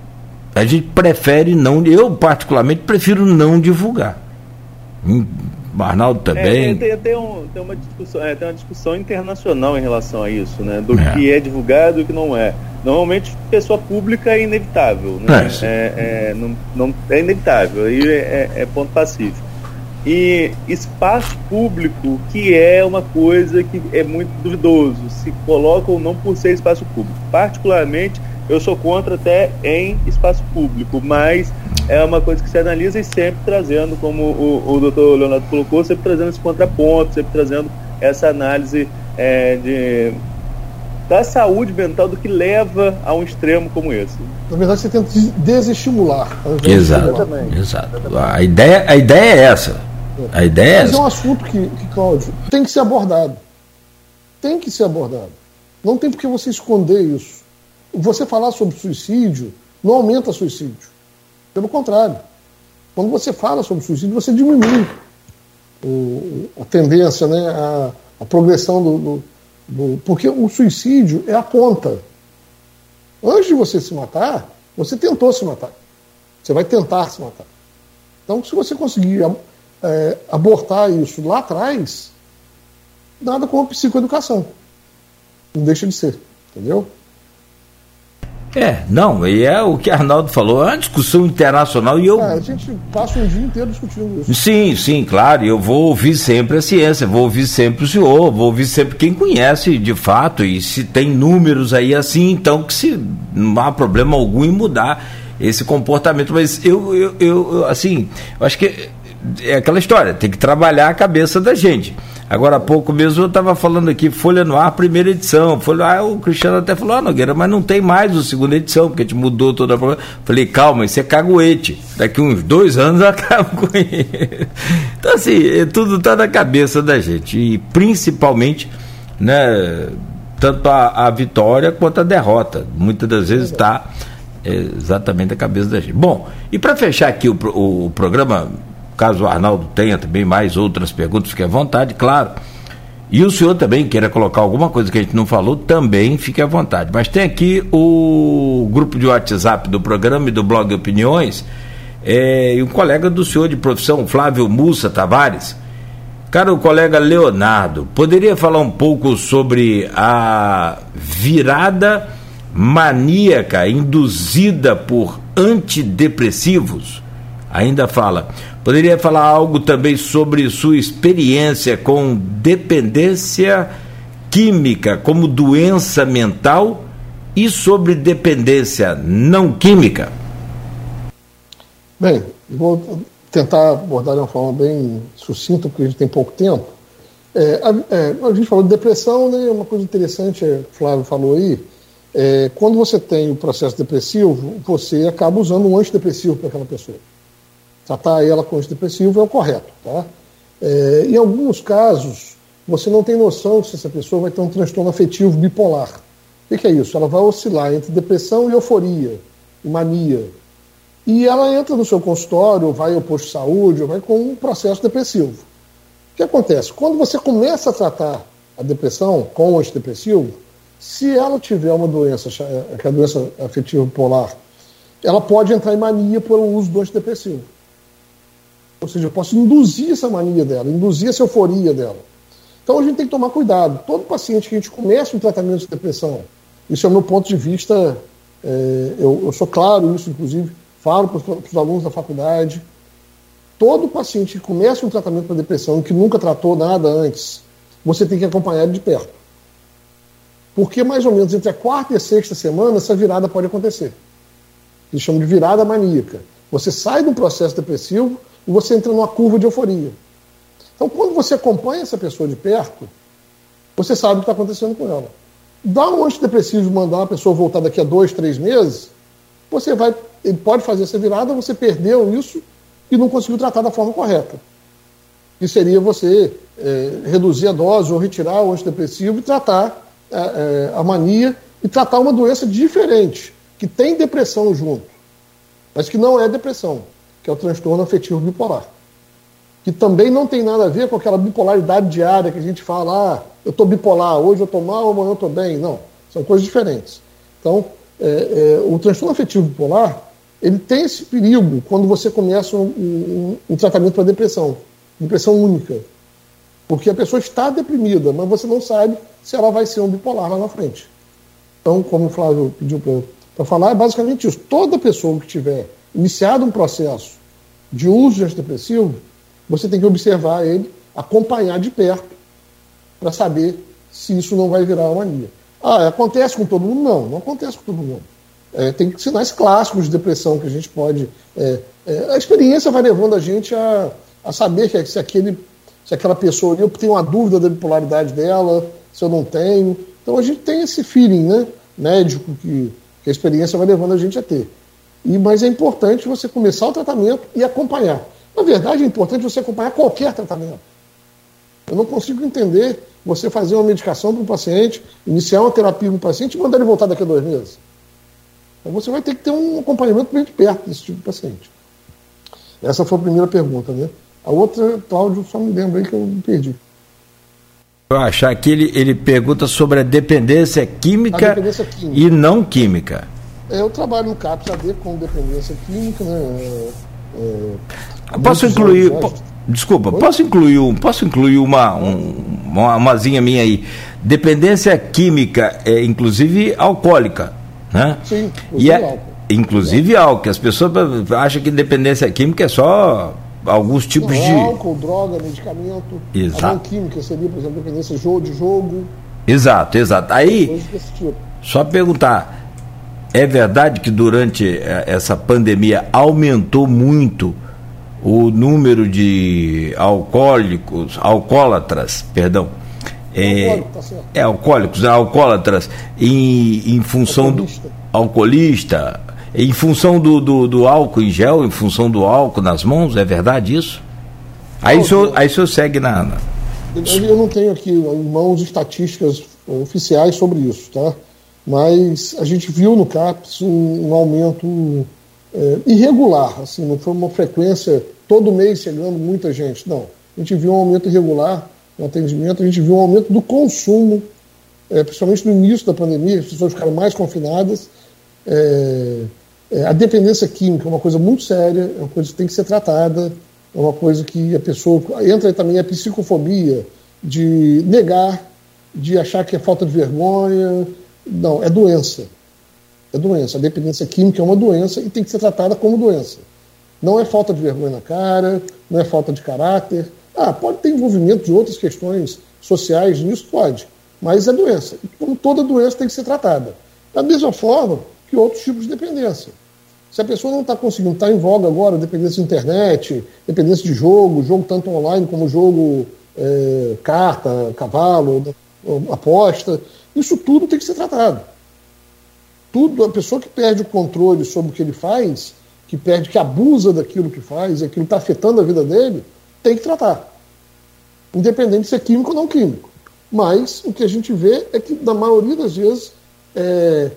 A gente prefere não, eu particularmente prefiro não divulgar. Arnaldo também. É, tem, tem, um, tem, uma discussão, é, tem uma discussão internacional em relação a isso, né? Do é. que é divulgado e o que não é. Normalmente, pessoa pública é inevitável, né? É, é, é não, não, é inevitável, aí é, é, ponto pacífico. E espaço público, que é uma coisa que é muito duvidoso, se coloca ou não por ser espaço público. Particularmente, eu sou contra até em espaço público, mas é uma coisa que se analisa e sempre trazendo, como o, o doutor Leonardo colocou, sempre trazendo esse contraponto, sempre trazendo essa análise é, de, da saúde mental do que leva a um extremo como esse. Na verdade, você tenta desestimular. Exato, exato. A ideia, a ideia é essa. A ideia Mas é, é um assunto que, que, Cláudio, tem que ser abordado. Tem que ser abordado. Não tem por que você esconder isso. Você falar sobre suicídio não aumenta suicídio. Pelo contrário, quando você fala sobre suicídio, você diminui o, a tendência, né, a, a progressão do, do, do, Porque o suicídio é a ponta. Antes de você se matar, você tentou se matar. Você vai tentar se matar. Então, se você conseguir é, abortar isso lá atrás, nada como psicoeducação. Não deixa de ser, entendeu? É, não, e é o que Arnaldo falou, é uma discussão internacional e eu. É, a gente passa um dia inteiro discutindo isso. Sim, sim, claro, eu vou ouvir sempre a ciência, vou ouvir sempre o senhor, vou ouvir sempre quem conhece de fato, e se tem números aí assim, então que se não há problema algum em mudar. esse comportamento. Mas eu, eu, eu assim, eu acho que é aquela história, tem que trabalhar a cabeça da gente. Agora há pouco mesmo eu estava falando aqui, Folha no Ar, primeira edição. Folha, o Cristiano até falou, ah, Nogueira, mas não tem mais o segunda edição, porque a gente mudou toda a programa. Falei, calma, isso é caguete. Daqui uns dois anos eu acabo com (laughs) ele. Então, assim, é, tudo está na cabeça da gente. E principalmente, né, tanto a, a vitória quanto a derrota. Muitas das vezes está é, exatamente na cabeça da gente. Bom, e para fechar aqui o, o, o programa Caso o Arnaldo tenha também mais outras perguntas, fique à vontade, claro. E o senhor também queira colocar alguma coisa que a gente não falou, também fique à vontade. Mas tem aqui o grupo de WhatsApp do programa e do blog Opiniões, é, e um colega do senhor de profissão, Flávio Mussa Tavares. Cara, o colega Leonardo, poderia falar um pouco sobre a virada maníaca induzida por antidepressivos? Ainda fala, Poderia falar algo também sobre sua experiência com dependência química como doença mental e sobre dependência não química? Bem, vou tentar abordar de uma forma bem sucinta, porque a gente tem pouco tempo. É, a, é, a, gente falou de depressão, né? Uma coisa interessante, é, o Flávio falou aí, é, quando você tem o processo depressivo, você acaba usando um antidepressivo para aquela pessoa tratar ela com antidepressivo é o correto. Tá? É, em alguns casos, você não tem noção se essa pessoa vai ter um transtorno afetivo bipolar. O que é isso? Ela vai oscilar entre depressão e euforia, e mania. E ela entra no seu consultório, ou vai ao posto de saúde, ou vai com um processo depressivo. O que acontece? Quando você começa a tratar a depressão com o antidepressivo, se ela tiver uma doença, que é a doença afetiva bipolar, ela pode entrar em mania por um uso do antidepressivo. Ou seja, eu posso induzir essa mania dela, induzir essa euforia dela. Então a gente tem que tomar cuidado. Todo paciente que a gente começa um tratamento de depressão, isso é o meu ponto de vista, é, eu, eu, sou claro isso, inclusive, falo para os alunos da faculdade. Todo paciente que começa um tratamento para depressão que nunca tratou nada antes, você tem que acompanhar ele de perto. Porque mais ou menos entre a quarta e a sexta semana, essa virada pode acontecer. Eles chamam de virada maníaca. Você sai do processo depressivo, e você entra numa curva de euforia. Então, quando você acompanha essa pessoa de perto, você sabe o que está acontecendo com ela. Dá um antidepressivo mandar uma pessoa voltar daqui a dois, três meses, você vai, ele pode fazer essa virada, você perdeu isso e não conseguiu tratar da forma correta. Que seria você é, reduzir a dose ou retirar o antidepressivo e tratar é, é, a mania e tratar uma doença diferente, que tem depressão junto, mas que não é depressão que é o transtorno afetivo bipolar. Que também não tem nada a ver com aquela bipolaridade diária que a gente fala, ah, eu estou bipolar, hoje eu estou mal, amanhã eu estou bem. Não, são coisas diferentes. Então, é, é, o transtorno afetivo bipolar, ele tem esse perigo quando você começa um, um, um tratamento para depressão, depressão única. Porque a pessoa está deprimida, mas você não sabe se ela vai ser um bipolar lá na frente. Então, como o Flávio pediu para falar, é basicamente isso. Toda pessoa que tiver iniciado um processo de uso de antidepressivo, você tem que observar ele, acompanhar de perto, para saber se isso não vai virar uma mania. Ah, acontece com todo mundo? Não, não acontece com todo mundo. É, tem sinais clássicos de depressão que a gente pode. É, é, a experiência vai levando a gente a, a saber que se, aquele, se aquela pessoa eu tenho uma dúvida da bipolaridade dela, se eu não tenho. Então a gente tem esse feeling né, médico que, que a experiência vai levando a gente a ter. E, mas é importante você começar o tratamento e acompanhar. Na verdade, é importante você acompanhar qualquer tratamento. Eu não consigo entender você fazer uma medicação para um paciente, iniciar uma terapia para um paciente e mandar ele voltar daqui a dois meses. Então você vai ter que ter um acompanhamento bem de perto desse tipo de paciente. Essa foi a primeira pergunta, né? A outra, Cláudio, só me lembra aí que eu me perdi. Eu achar que ele, ele pergunta sobre a dependência química, a dependência química. e não química. É, eu trabalho no CAPS AD com dependência química, né? É, é posso incluir. Po, desculpa, posso incluir, um, posso incluir uma, um, uma umazinha minha aí. Dependência química, é, inclusive alcoólica. Né? Sim, e é, álcool. Inclusive álcool. As pessoas acham que dependência química é só alguns tipos Não, de. Álcool, droga, medicamento. Exato. Química seria, por exemplo, dependência de jogo. Exato, exato. Aí, tipo. só perguntar É verdade que durante eh, essa pandemia aumentou muito o número de alcoólicos, alcoólatras, perdão, é, é alcoólicos, né, alcoólatras, em, em função alcoolista. do alcoolista, em função do, do, do, álcool em gel, em função do álcool nas mãos, é verdade isso? Aí o senhor, aí o senhor segue na, na. Eu não tenho aqui em mãos estatísticas oficiais sobre isso, tá? Mas a gente viu no CAPS um, um aumento é, irregular, assim, não foi uma frequência todo mês chegando muita gente, não. A gente viu um aumento irregular no atendimento, a gente viu um aumento do consumo, é, principalmente no início da pandemia, as pessoas ficaram mais confinadas. É, é, a dependência química é uma coisa muito séria, é uma coisa que tem que ser tratada, é uma coisa que a pessoa. Entra também a psicofobia de negar, de achar que é falta de vergonha. Não, é doença. É doença. A dependência química é uma doença e tem que ser tratada como doença. Não é falta de vergonha na cara, não é falta de caráter, ah, pode ter envolvimento de outras questões sociais nisso? Pode. Mas é doença. E como toda doença tem que ser tratada. Da mesma forma que outros tipos de dependência. Se a pessoa não está conseguindo, está em voga agora, dependência de internet, dependência de jogo, jogo tanto online como jogo é, carta, cavalo, aposta, isso tudo tem que ser tratado. Tudo, a pessoa que perde o controle sobre o que ele faz, que perde, que abusa daquilo que faz, aquilo está afetando a vida dele, tem que tratar. Independente se é químico ou não químico. Mas o que a gente vê é que, na maioria das vezes, é,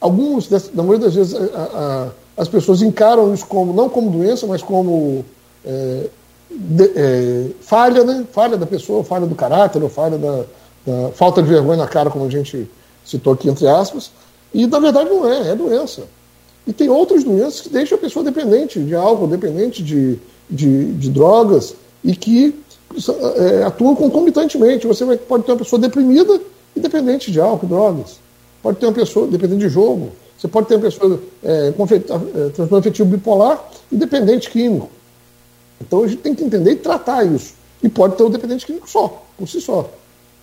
alguns, na maioria das vezes, a, a, as pessoas encaram isso como, não como doença, mas como é, de, é, falha, né? Falha da pessoa, falha do caráter, ou falha da, da, falta de vergonha na cara, como a gente citou aqui, entre aspas. E, na verdade, não é, é doença. E tem outras doenças que deixam a pessoa dependente de álcool, dependente de, de, de drogas e que é, atuam concomitantemente. Você vai, pode ter uma pessoa deprimida e dependente de álcool, drogas. Pode ter uma pessoa dependente de jogo. Você pode ter uma pessoa é, com é, transtorno afetivo bipolar e dependente químico. Então a gente tem que entender e tratar isso. E pode ter o dependente químico só, por si só.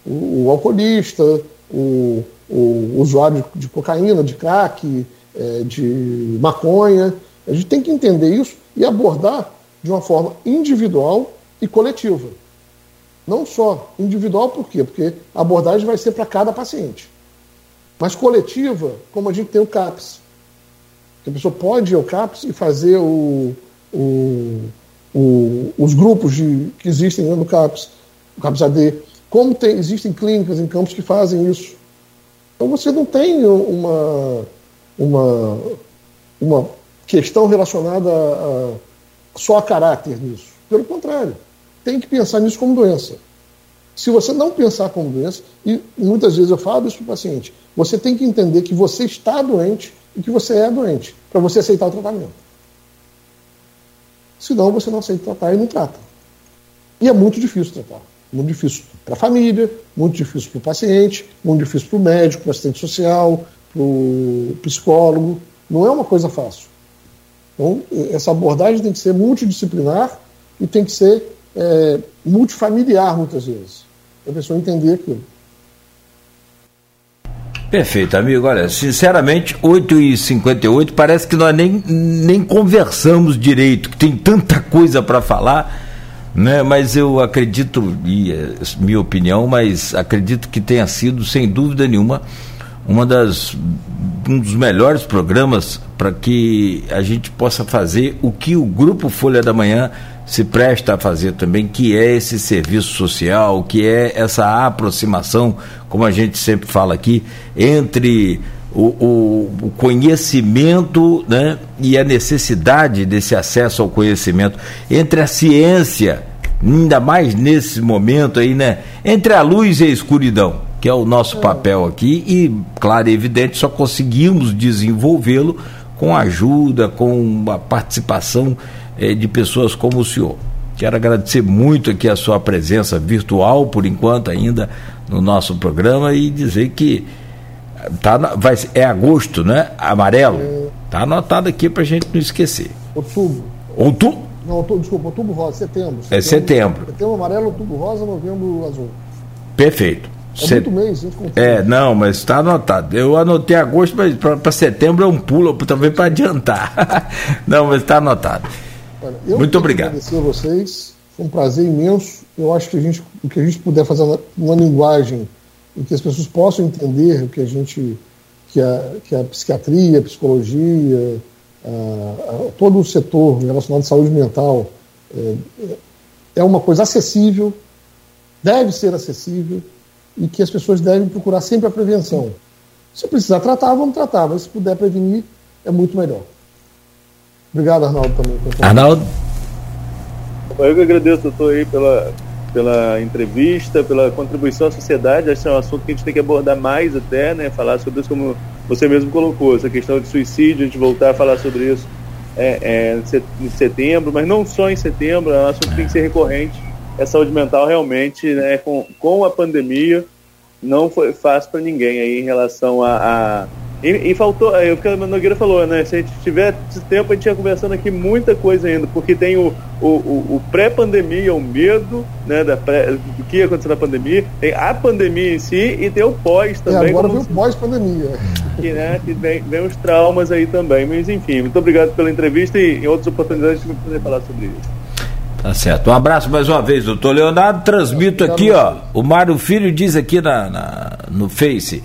O, o alcoolista, o, o, usuário de cocaína, de crack, é, de maconha. A gente tem que entender isso e abordar de uma forma individual e coletiva. Não só individual, por quê? Porque a abordagem vai ser para cada paciente. Mas coletiva, como a gente tem o CAPS. A pessoa pode ir ao CAPS e fazer o, o, o, os grupos de, que existem no CAPS, o CAPS AD. Como tem, existem clínicas em campos que fazem isso. Então você não tem uma, uma, uma questão relacionada a, a só a caráter nisso. Pelo contrário, tem que pensar nisso como doença. Se você não pensar como doença, e muitas vezes eu falo isso para o paciente, você tem que entender que você está doente e que você é doente, para você aceitar o tratamento. Senão você não aceita tratar e não trata. E é muito difícil tratar. Muito difícil para a família, muito difícil para o paciente, muito difícil para o médico, para o assistente social, para o psicólogo. Não é uma coisa fácil. Então, essa abordagem tem que ser multidisciplinar e tem que ser é, multifamiliar, muitas vezes, a pessoa entender aquilo. Perfeito, amigo. Olha, sinceramente, 8h58 parece que nós nem, nem conversamos direito, que tem tanta coisa para falar, né? mas eu acredito, e é minha opinião, mas acredito que tenha sido, sem dúvida nenhuma, uma das, um dos melhores programas para que a gente possa fazer o que o Grupo Folha da Manhã se presta a fazer também, que é esse serviço social, que é essa aproximação, como a gente sempre fala aqui, entre o, o, conhecimento né, e a necessidade desse acesso ao conhecimento, entre a ciência, ainda mais nesse momento aí, né, entre a luz e a escuridão que é o nosso papel aqui, e, claro e evidente, só conseguimos desenvolvê-lo com a ajuda, com a participação eh, de pessoas como o senhor. Quero agradecer muito aqui a sua presença virtual, por enquanto ainda, no nosso programa e dizer que tá na, vai, é agosto, né? Amarelo. Tá anotado aqui para a gente não esquecer. Outubro. Outubro? Não, outubro, desculpa, outubro rosa, setembro. setembro. É setembro. Setembro amarelo, outubro rosa, novembro azul. Perfeito. É muito mês, É, não, mas está anotado. Eu anotei agosto, mas para setembro é um pulo também para adiantar. (laughs) não, mas está anotado. Olha, muito obrigado. Agradecer a vocês. Foi um prazer imenso. Eu acho que a gente, o que a gente puder fazer uma linguagem em que as pessoas possam entender o que a gente, que a, que a psiquiatria, a psicologia, todo o setor relacionado à saúde mental é, é uma coisa acessível, deve ser acessível e que as pessoas devem procurar sempre a prevenção. Se precisar tratar, vamos tratar, mas se puder prevenir, é muito melhor. Obrigado, Arnaldo, também. Arnaldo? Eu que agradeço, doutor, aí pela, pela entrevista, pela contribuição à sociedade. Acho que é um assunto que a gente tem que abordar mais até, né? Falar sobre isso como você mesmo colocou, essa questão de suicídio, a gente voltar a falar sobre isso é, é, em setembro, mas não só em setembro, é um assunto que tem que ser recorrente a saúde mental realmente, né, com, com a pandemia, não foi fácil para ninguém aí em relação a. a... E, e, faltou, é o que a Nogueira falou, né? Se a gente tiver tempo, a gente ia conversando aqui muita coisa ainda, porque tem o, o, o pré-pandemia, o medo né, da pré, do que ia acontecer na pandemia, tem a pandemia em si e tem o pós também. E agora vem o pós-pandemia. (laughs) Que, né, que vem, vem os traumas aí também. Mas enfim, muito obrigado pela entrevista e em outras oportunidades a gente vai poder falar sobre isso. Tá certo. Um abraço mais uma vez, doutor Leonardo. Transmito aqui, ó. O Mário Filho diz aqui na, na no Face: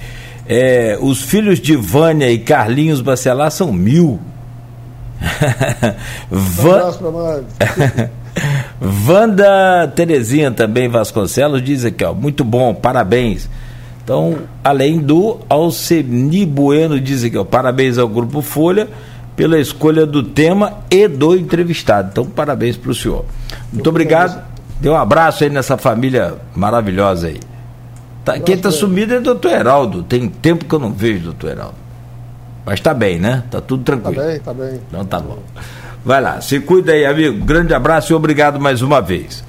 é, os filhos de Vânia e Carlinhos Bacelar são mil. (laughs) Van... Um. (laughs) Wanda Terezinha também Vasconcelos diz aqui, ó, muito bom, parabéns. Então, além do Alceni Bueno diz aqui, ó, parabéns ao Grupo Folha pela escolha do tema e do entrevistado. Então, parabéns para o senhor. Muito obrigado. Dê um abraço aí nessa família maravilhosa aí. Tá, quem está sumido é o doutor Heraldo. Tem tempo que eu não vejo o doutor Heraldo. Mas está bem, né? Está tudo tranquilo. Está bem, está bem. Então tá bom. Vai lá, se cuida aí, amigo. Grande abraço e obrigado mais uma vez.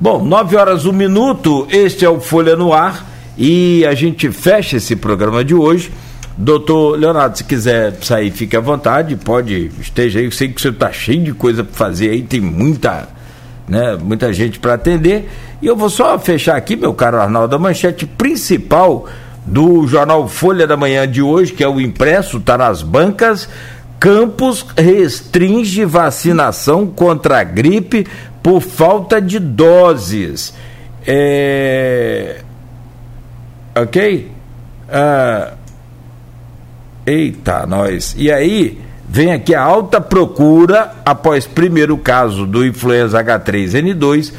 Bom, 9 horas, um minuto. Este é o Folha no Ar. E a gente fecha esse programa de hoje Doutor Leonardo, se quiser sair, fique à vontade, pode, esteja aí. Eu sei que você está cheio de coisa para fazer aí, tem muita, né, muita gente para atender. E eu vou só fechar aqui, meu caro Arnaldo, a manchete principal do jornal Folha da Manhã de hoje, que é o impresso, está nas bancas. Campos restringe vacinação contra a gripe por falta de doses. É... Ok? Ah, Eita, nós. E aí vem aqui a alta procura após primeiro caso do influenza H3N2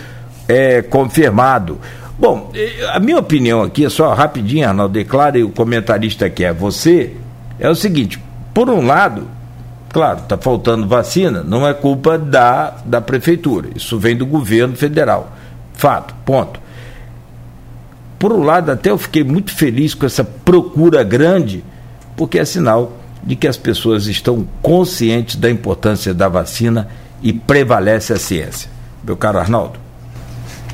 é, confirmado. Bom, a minha opinião aqui é só rapidinho, Arnaldo, declara e o comentarista que é você, é o seguinte, por um lado, claro, está faltando vacina, não é culpa da, da prefeitura, isso vem do governo federal. Fato, ponto. Por um lado, até eu fiquei muito feliz com essa procura grande porque é sinal de que as pessoas estão conscientes da importância da vacina e prevalece a ciência. Meu caro Arnaldo.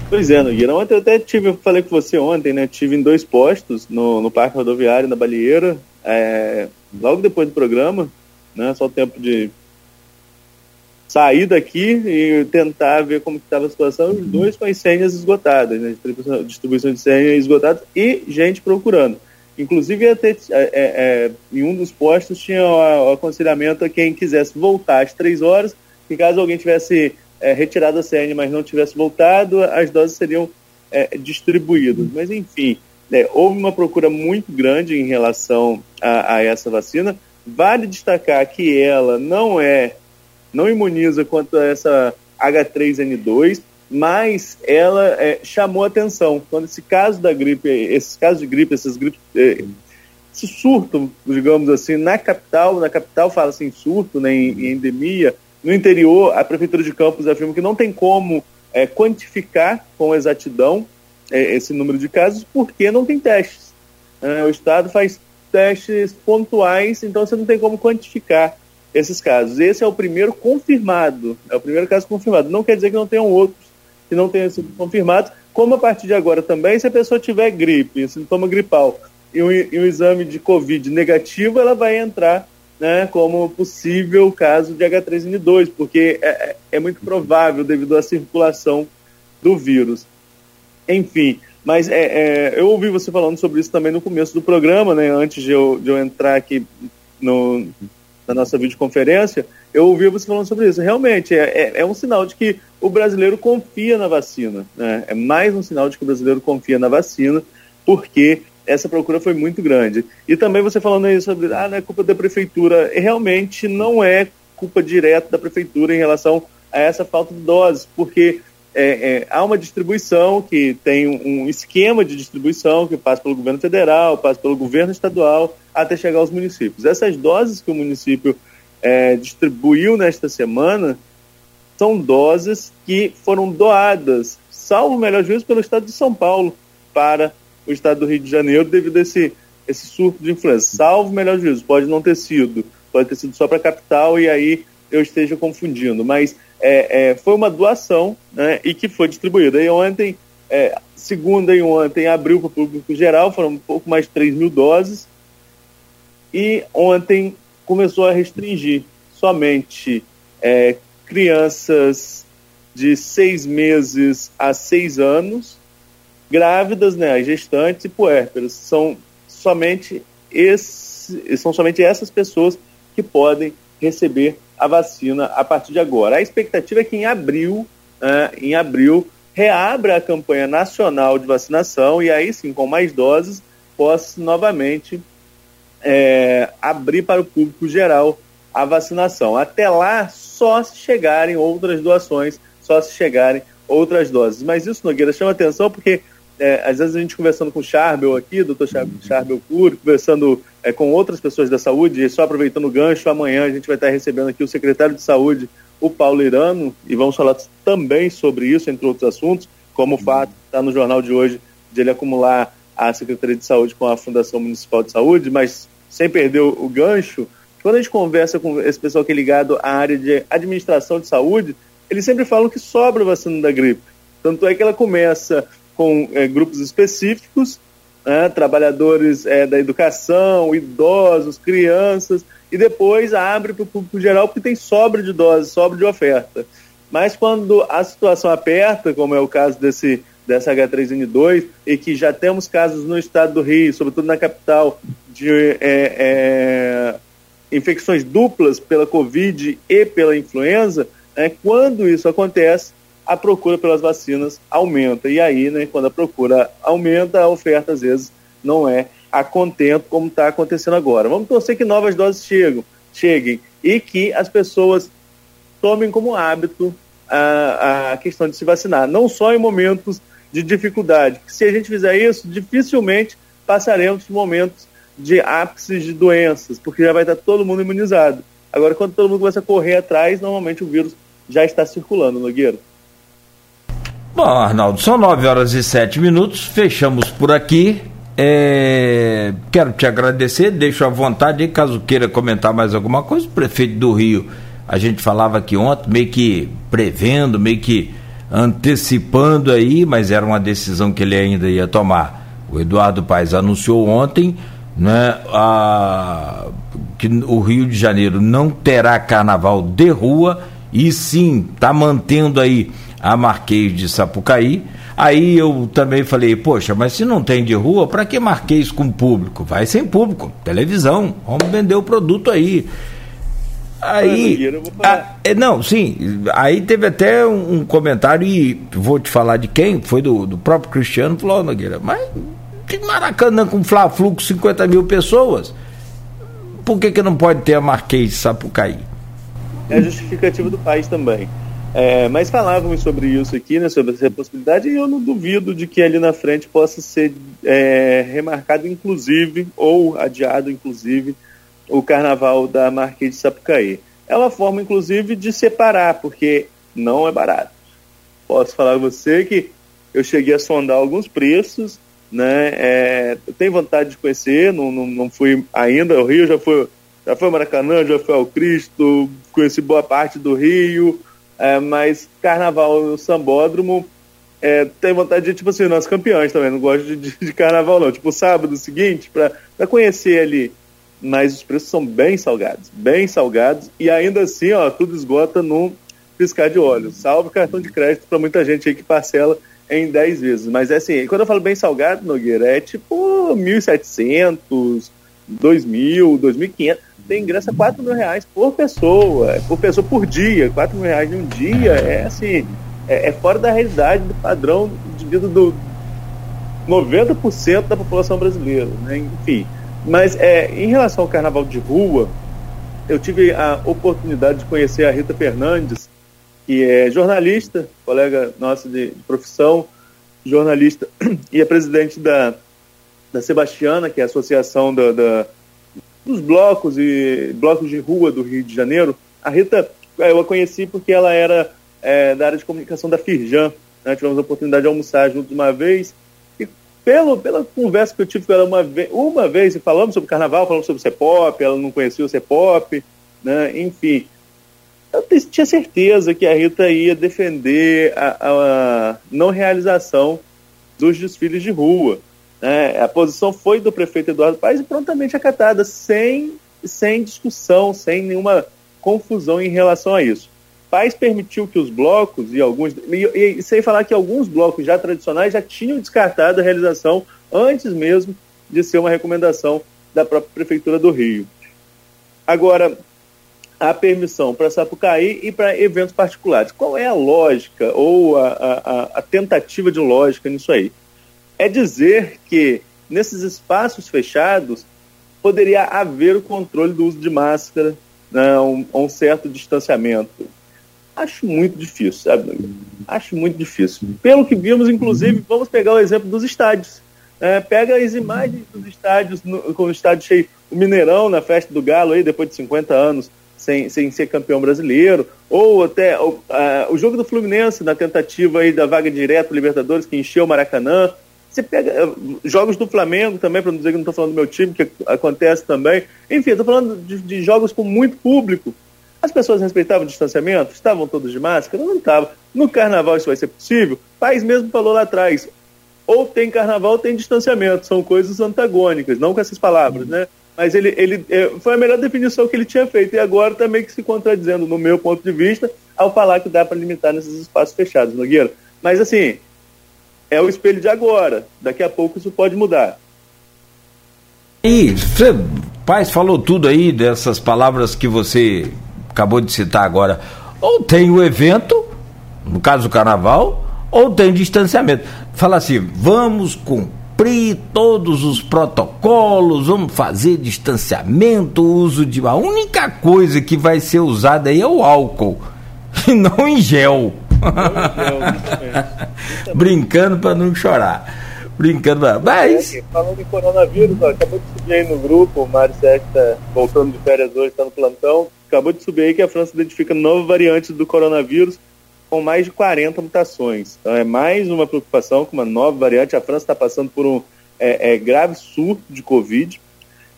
Pois é, Nogueira. Ontem eu até tive, eu falei com você ontem, né? Tive em dois postos, no, no Parque Rodoviário, na Balieira, é, logo depois do programa, né? Só o tempo de sair daqui e tentar ver como estava a situação, os dois com as senhas esgotadas, né? Distribuição, distribuição de senhas esgotadas e gente procurando. Inclusive, é, é, é, em um dos postos tinha o, aconselhamento a quem quisesse voltar às três horas, que caso alguém tivesse é, retirado a CN, mas não tivesse voltado, as doses seriam é, distribuídas. Mas, enfim, né, houve uma procura muito grande em relação a, a, essa vacina. Vale destacar que ela não é, não imuniza contra essa H3N2, mas ela é, chamou atenção. Quando esse caso da gripe, esses casos de gripe, essas gripes, é, esse surto, digamos assim, na capital, na capital fala assim surto, né, em, em endemia, no interior, a Prefeitura de Campos afirma que não tem como é, quantificar com exatidão é, esse número de casos, porque não tem testes. É, o Estado faz testes pontuais, então você não tem como quantificar esses casos. Esse é o primeiro confirmado, é o primeiro caso confirmado. Não quer dizer que não tenham outros que não tenham sido confirmados, como a partir de agora também, se a pessoa tiver gripe, sintoma gripal, e um, e um exame de Covid negativo, ela vai entrar né, como possível caso de H3N2, porque é, é, é muito provável devido à circulação do vírus. Enfim, Mas é, é, eu ouvi você falando sobre isso também no começo do programa, né? Antes de eu, de eu entrar aqui no, na nossa videoconferência, eu ouvi você falando sobre isso. Realmente, é, é, é, um sinal de que o brasileiro confia na vacina. Né? É mais um sinal de que o brasileiro confia na vacina, porque essa procura foi muito grande. E também você falando aí sobre, ah, não é culpa da prefeitura. Realmente não é culpa direta da prefeitura em relação a essa falta de doses, porque é, é, há uma distribuição que tem um esquema de distribuição que passa pelo governo federal, passa pelo governo estadual, até chegar aos municípios. Essas doses que o município é, distribuiu nesta semana são doses que foram doadas, salvo o melhor juízo, pelo estado de São Paulo para o estado do Rio de Janeiro devido a esse, esse surto de influenza. Salvo o melhor juízo, pode não ter sido, pode ter sido só para a capital e aí eu esteja confundindo, mas é, é, foi uma doação né, e que foi distribuída. E ontem, é, segunda e ontem, abriu para o público geral, foram um pouco mais de 3 mil doses. E ontem começou a restringir somente é, crianças de seis meses a seis anos, grávidas, né, gestantes e puérperas. São somente, esse, são somente essas pessoas que podem receber a vacina a partir de agora. A expectativa é que em abril, né, em abril, reabra a campanha nacional de vacinação e aí sim, com mais doses, possa novamente é, abrir para o público geral a vacinação. Até lá, só se chegarem outras doações, só se chegarem outras doses. Mas isso, Nogueira, chama atenção porque é, às vezes a gente conversando com o Charbel aqui, doutor Charbel Puro, conversando é, com outras pessoas da saúde, e só aproveitando o gancho, amanhã a gente vai estar recebendo aqui o secretário de saúde, o Paulo Irano, e vamos falar também sobre isso, entre outros assuntos, como o fato está no jornal de hoje de ele acumular a Secretaria de Saúde com a Fundação Municipal de Saúde, mas sem perder o, gancho, quando a gente conversa com esse pessoal que é ligado à área de administração de saúde, eles sempre falam que sobra vacina da gripe. Tanto é que ela começa com é, grupos específicos, né, trabalhadores é, da educação, idosos, crianças, e depois abre para o público geral porque tem sobra de doses, sobra de oferta. Mas quando a situação aperta, como é o caso desse dessa H3N2, e que já temos casos no estado do Rio, sobretudo na capital, de é, é, infecções duplas pela Covid e pela influenza, né, quando isso acontece, a procura pelas vacinas aumenta. E aí, né, quando a procura aumenta, a oferta às vezes não é a contento como está acontecendo agora. Vamos torcer que novas doses chegam, cheguem e que as pessoas tomem como hábito a, a questão de se vacinar, não só em momentos de dificuldade. Se a gente fizer isso, dificilmente passaremos momentos de ápices de doenças, porque já vai estar todo mundo imunizado. Agora, quando todo mundo começa a correr atrás, normalmente o vírus já está circulando, Nogueira. Bom, Arnaldo, são 9 horas e 7 minutos, fechamos por aqui. É... Quero te agradecer, deixo à vontade, caso queira comentar mais alguma coisa, o prefeito do Rio, a gente falava aqui ontem, meio que prevendo, meio que antecipando aí, mas era uma decisão que ele ainda ia tomar. O Eduardo Paes anunciou ontem né, a... que o Rio de Janeiro não terá carnaval de rua e sim está mantendo aí a Marquês de Sapucaí. Aí eu também falei, poxa, mas se não tem de rua, para que Marquês com público? Vai sem público, televisão, vamos vender o produto aí. Aí, a, é, não, sim, aí teve até um, um, comentário, e vou te falar de quem, foi do, do próprio Cristiano, falou, Nogueira, mas que Maracanã com Fla-Flu com 50 mil pessoas, por que, que não pode ter a Marquês de Sapucaí? É justificativo do país também. É, mas falávamos sobre isso aqui, né, sobre essa possibilidade, e eu não duvido de que ali na frente possa ser é, remarcado, inclusive, ou adiado, inclusive, o carnaval da Marquês de Sapucaí. Uma forma, inclusive, de separar, porque não é barato. Posso falar você que eu cheguei a sondar alguns preços, né? É, tenho vontade de conhecer, não, não, não fui ainda ao Rio, já foi, já foi ao Maracanã, já foi ao Cristo, conheci boa parte do Rio, é, mas carnaval no Sambódromo, é, tem vontade de, tipo assim, nós campeões também, não gosto de, de, de carnaval não. Tipo, sábado seguinte, para conhecer ali. Mas os preços são bem salgados, bem salgados, e ainda assim, ó, tudo esgota num piscar de olhos. Salvo cartão de crédito para muita gente aí que parcela em 10 vezes. Mas é assim, quando eu falo bem salgado, Nogueira, é tipo 1.700, 2.000, 2.500. Tem ingresso a 4 mil reais por pessoa, por pessoa por dia. 4 mil reais em um dia é assim, é, é fora da realidade do padrão de vida do 90% da população brasileira. Né? Enfim, mas é, em relação ao carnaval de rua, eu tive a oportunidade de conhecer a Rita Fernandes, que é jornalista, colega nossa de, de profissão, jornalista, (clears throat) e é presidente da, da Sebastiana, que é a associação da, da, dos blocos e blocos de rua do Rio de Janeiro. A Rita, eu a conheci porque ela era é, da área de comunicação da Firjan. Né? Tivemos a oportunidade de almoçar juntos uma vez. Pelo, pela conversa que eu tive com ela uma vez, uma vez e falamos sobre carnaval, falamos sobre o CEPOP, ela não conhecia o CEPOP, né? enfim eu tinha certeza que a Rita ia defender a, a não realização dos desfiles de rua. Né? A posição foi do prefeito Eduardo Paes e prontamente acatada, sem, sem discussão, sem nenhuma confusão em relação a isso. Paes permitiu que os blocos e alguns. E, e sem falar que alguns blocos já tradicionais já tinham descartado a realização antes mesmo de ser uma recomendação da própria Prefeitura do Rio. Agora, a permissão para Sapucaí e para eventos particulares. Qual é a lógica ou a, a, a, tentativa de lógica nisso aí? É dizer que nesses espaços fechados poderia haver o controle do uso de máscara, né, um, um certo distanciamento. Acho muito difícil, sabe? Acho muito difícil. Pelo que vimos, inclusive, vamos pegar o exemplo dos estádios. É, pega as imagens dos estádios, no, com o estádio cheio, o Mineirão na festa do Galo aí, depois de 50 anos, sem, sem ser campeão brasileiro, ou até uh, o jogo do Fluminense na tentativa aí da vaga direta para Libertadores, que encheu o Maracanã. Você pega uh, jogos do Flamengo também, para não dizer que não estou falando do meu time, que acontece também. Enfim, estou falando de, de, jogos com muito público. As pessoas respeitavam o distanciamento? Estavam todos de máscara? Não estavam. No carnaval isso vai ser possível? O país mesmo falou lá atrás, ou tem carnaval ou tem distanciamento. São coisas antagônicas, não com essas palavras, né? mas ele, ele é, foi a melhor definição que ele tinha feito e agora está meio que se contradizendo, no meu ponto de vista, ao falar que dá para limitar nesses espaços fechados, Nogueira. Mas assim, é o espelho de agora, daqui a pouco isso pode mudar. E você, Paz, falou tudo aí dessas palavras que você acabou de citar agora. Ou tem o evento, no caso do carnaval, ou tem distanciamento. Fala assim, vamos cumprir todos os protocolos, vamos fazer distanciamento, uso de. A única coisa que vai ser usada aí é o álcool, (laughs) e não em gel. (laughs) Brincando para não chorar. Brincando, mas. É, falando em coronavírus, ó, acabou de subir aí no grupo, o Mário Sérgio está voltando de férias hoje, está no plantão. Acabou de subir aí que a França identifica nova variante do coronavírus com mais de 40 mutações. Então é mais uma preocupação com uma nova variante. A França está passando por um é, é, grave surto de Covid.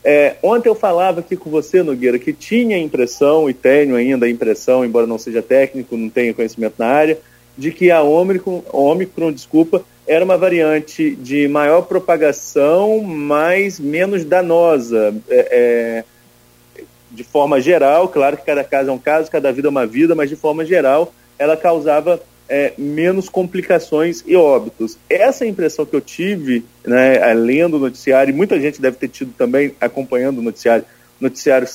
É, ontem eu falava aqui com você, Nogueira, que tinha a impressão, e tenho ainda a impressão, embora não seja técnico, não tenha conhecimento na área, de que a Omicron, Omicron desculpa, era uma variante de maior propagação, mas menos danosa. É, é, de forma geral, claro que cada caso é um caso, cada vida é uma vida, mas de forma geral, ela causava é, menos complicações e óbitos. Essa é impressão que eu tive, né, lendo o noticiário, e muita gente deve ter tido também acompanhando o noticiário, noticiário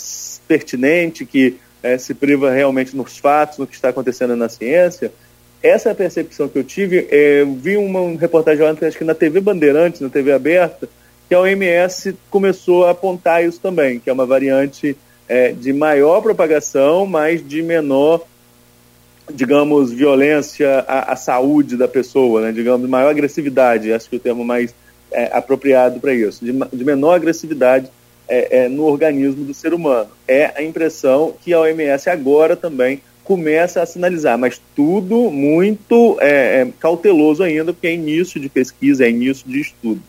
pertinente, que é, se priva realmente nos fatos, no que está acontecendo na ciência. Essa é a percepção que eu tive. É, eu vi uma reportagem ontem, acho que na TV Bandeirantes, na TV aberta, que a OMS começou a apontar isso também, que é uma variante é, de maior propagação, mas de menor digamos, violência à, à, saúde da pessoa, né? digamos, maior agressividade, acho que é o termo mais é, apropriado para isso, de, de, menor agressividade é, é, no organismo do ser humano. É a impressão que a OMS agora também começa a sinalizar, mas tudo muito é, é, cauteloso ainda, porque é início de pesquisa, é início de estudo.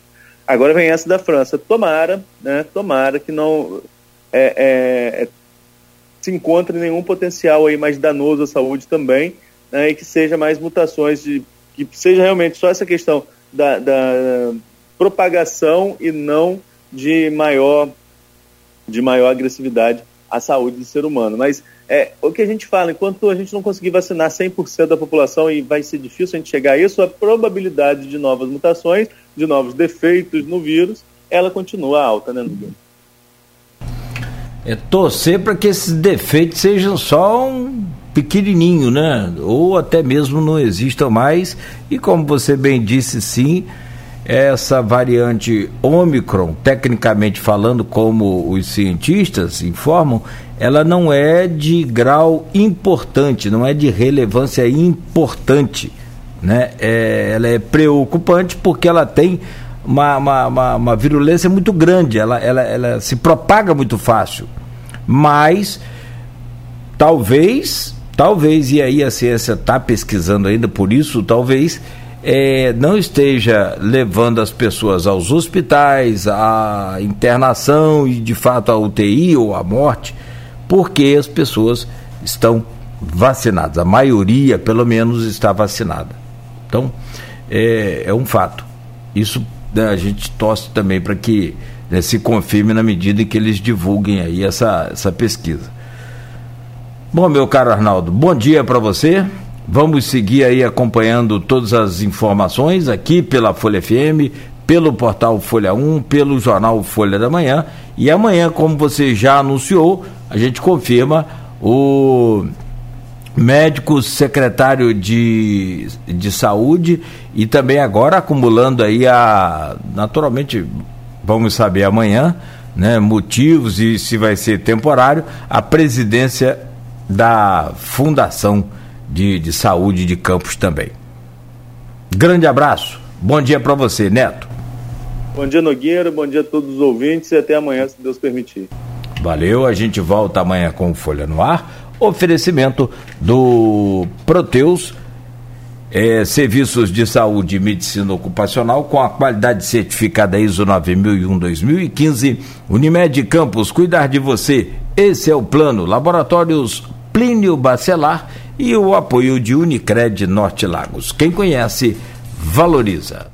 Agora vem essa da França. Tomara, né, tomara que não é, é se encontre nenhum potencial aí mais danoso à saúde também, né, e que seja mais mutações, de, que seja realmente só essa questão da, da propagação e não de maior, de maior agressividade a saúde do ser humano. Mas é, o que a gente fala, enquanto a gente não conseguir vacinar 100% da população e vai ser difícil a gente chegar a isso, a probabilidade de novas mutações, de novos defeitos no vírus, ela continua alta, né, Nuno? É torcer para que esses defeitos sejam só um pequenininho, né? Ou até mesmo não existam mais. E como você bem disse, sim, essa variante Omicron, tecnicamente falando, como os cientistas informam, ela não é de grau importante, não é de relevância importante. Né? É, ela é preocupante porque ela tem uma, uma, uma, uma virulência muito grande, ela, ela, ela se propaga muito fácil. Mas talvez, talvez, e aí a ciência está pesquisando ainda por isso, talvez é, não esteja levando as pessoas aos hospitais, à internação e de fato à UTI ou à morte, porque as pessoas estão vacinadas. A maioria, pelo menos, está vacinada. Então, é, é um fato. Isso né, a gente torce também para que né, se confirme na medida em que eles divulguem aí essa, essa pesquisa. Bom, meu caro Arnaldo, bom dia para você. Vamos seguir aí acompanhando todas as informações aqui pela Folha FM, pelo portal Folha 1, pelo jornal Folha da Manhã. E amanhã, como você já anunciou, a gente confirma o médico secretário de, de saúde e também agora acumulando aí a naturalmente vamos saber amanhã né motivos e se vai ser temporário a presidência da fundação de, de saúde de Campos também. Grande abraço, bom dia para você, Neto. Bom dia, Nogueira, bom dia a todos os ouvintes e até amanhã, se Deus permitir. Valeu, a gente volta amanhã com Folha no Ar. Oferecimento do Proteus, é, Serviços de Saúde e Medicina Ocupacional com a qualidade certificada ISO 9001-2015. Unimed Campos, cuidar de você. Esse é o plano. Laboratórios Plínio Bacelar e o apoio de Unicred Norte Lagos. Quem conhece, valoriza.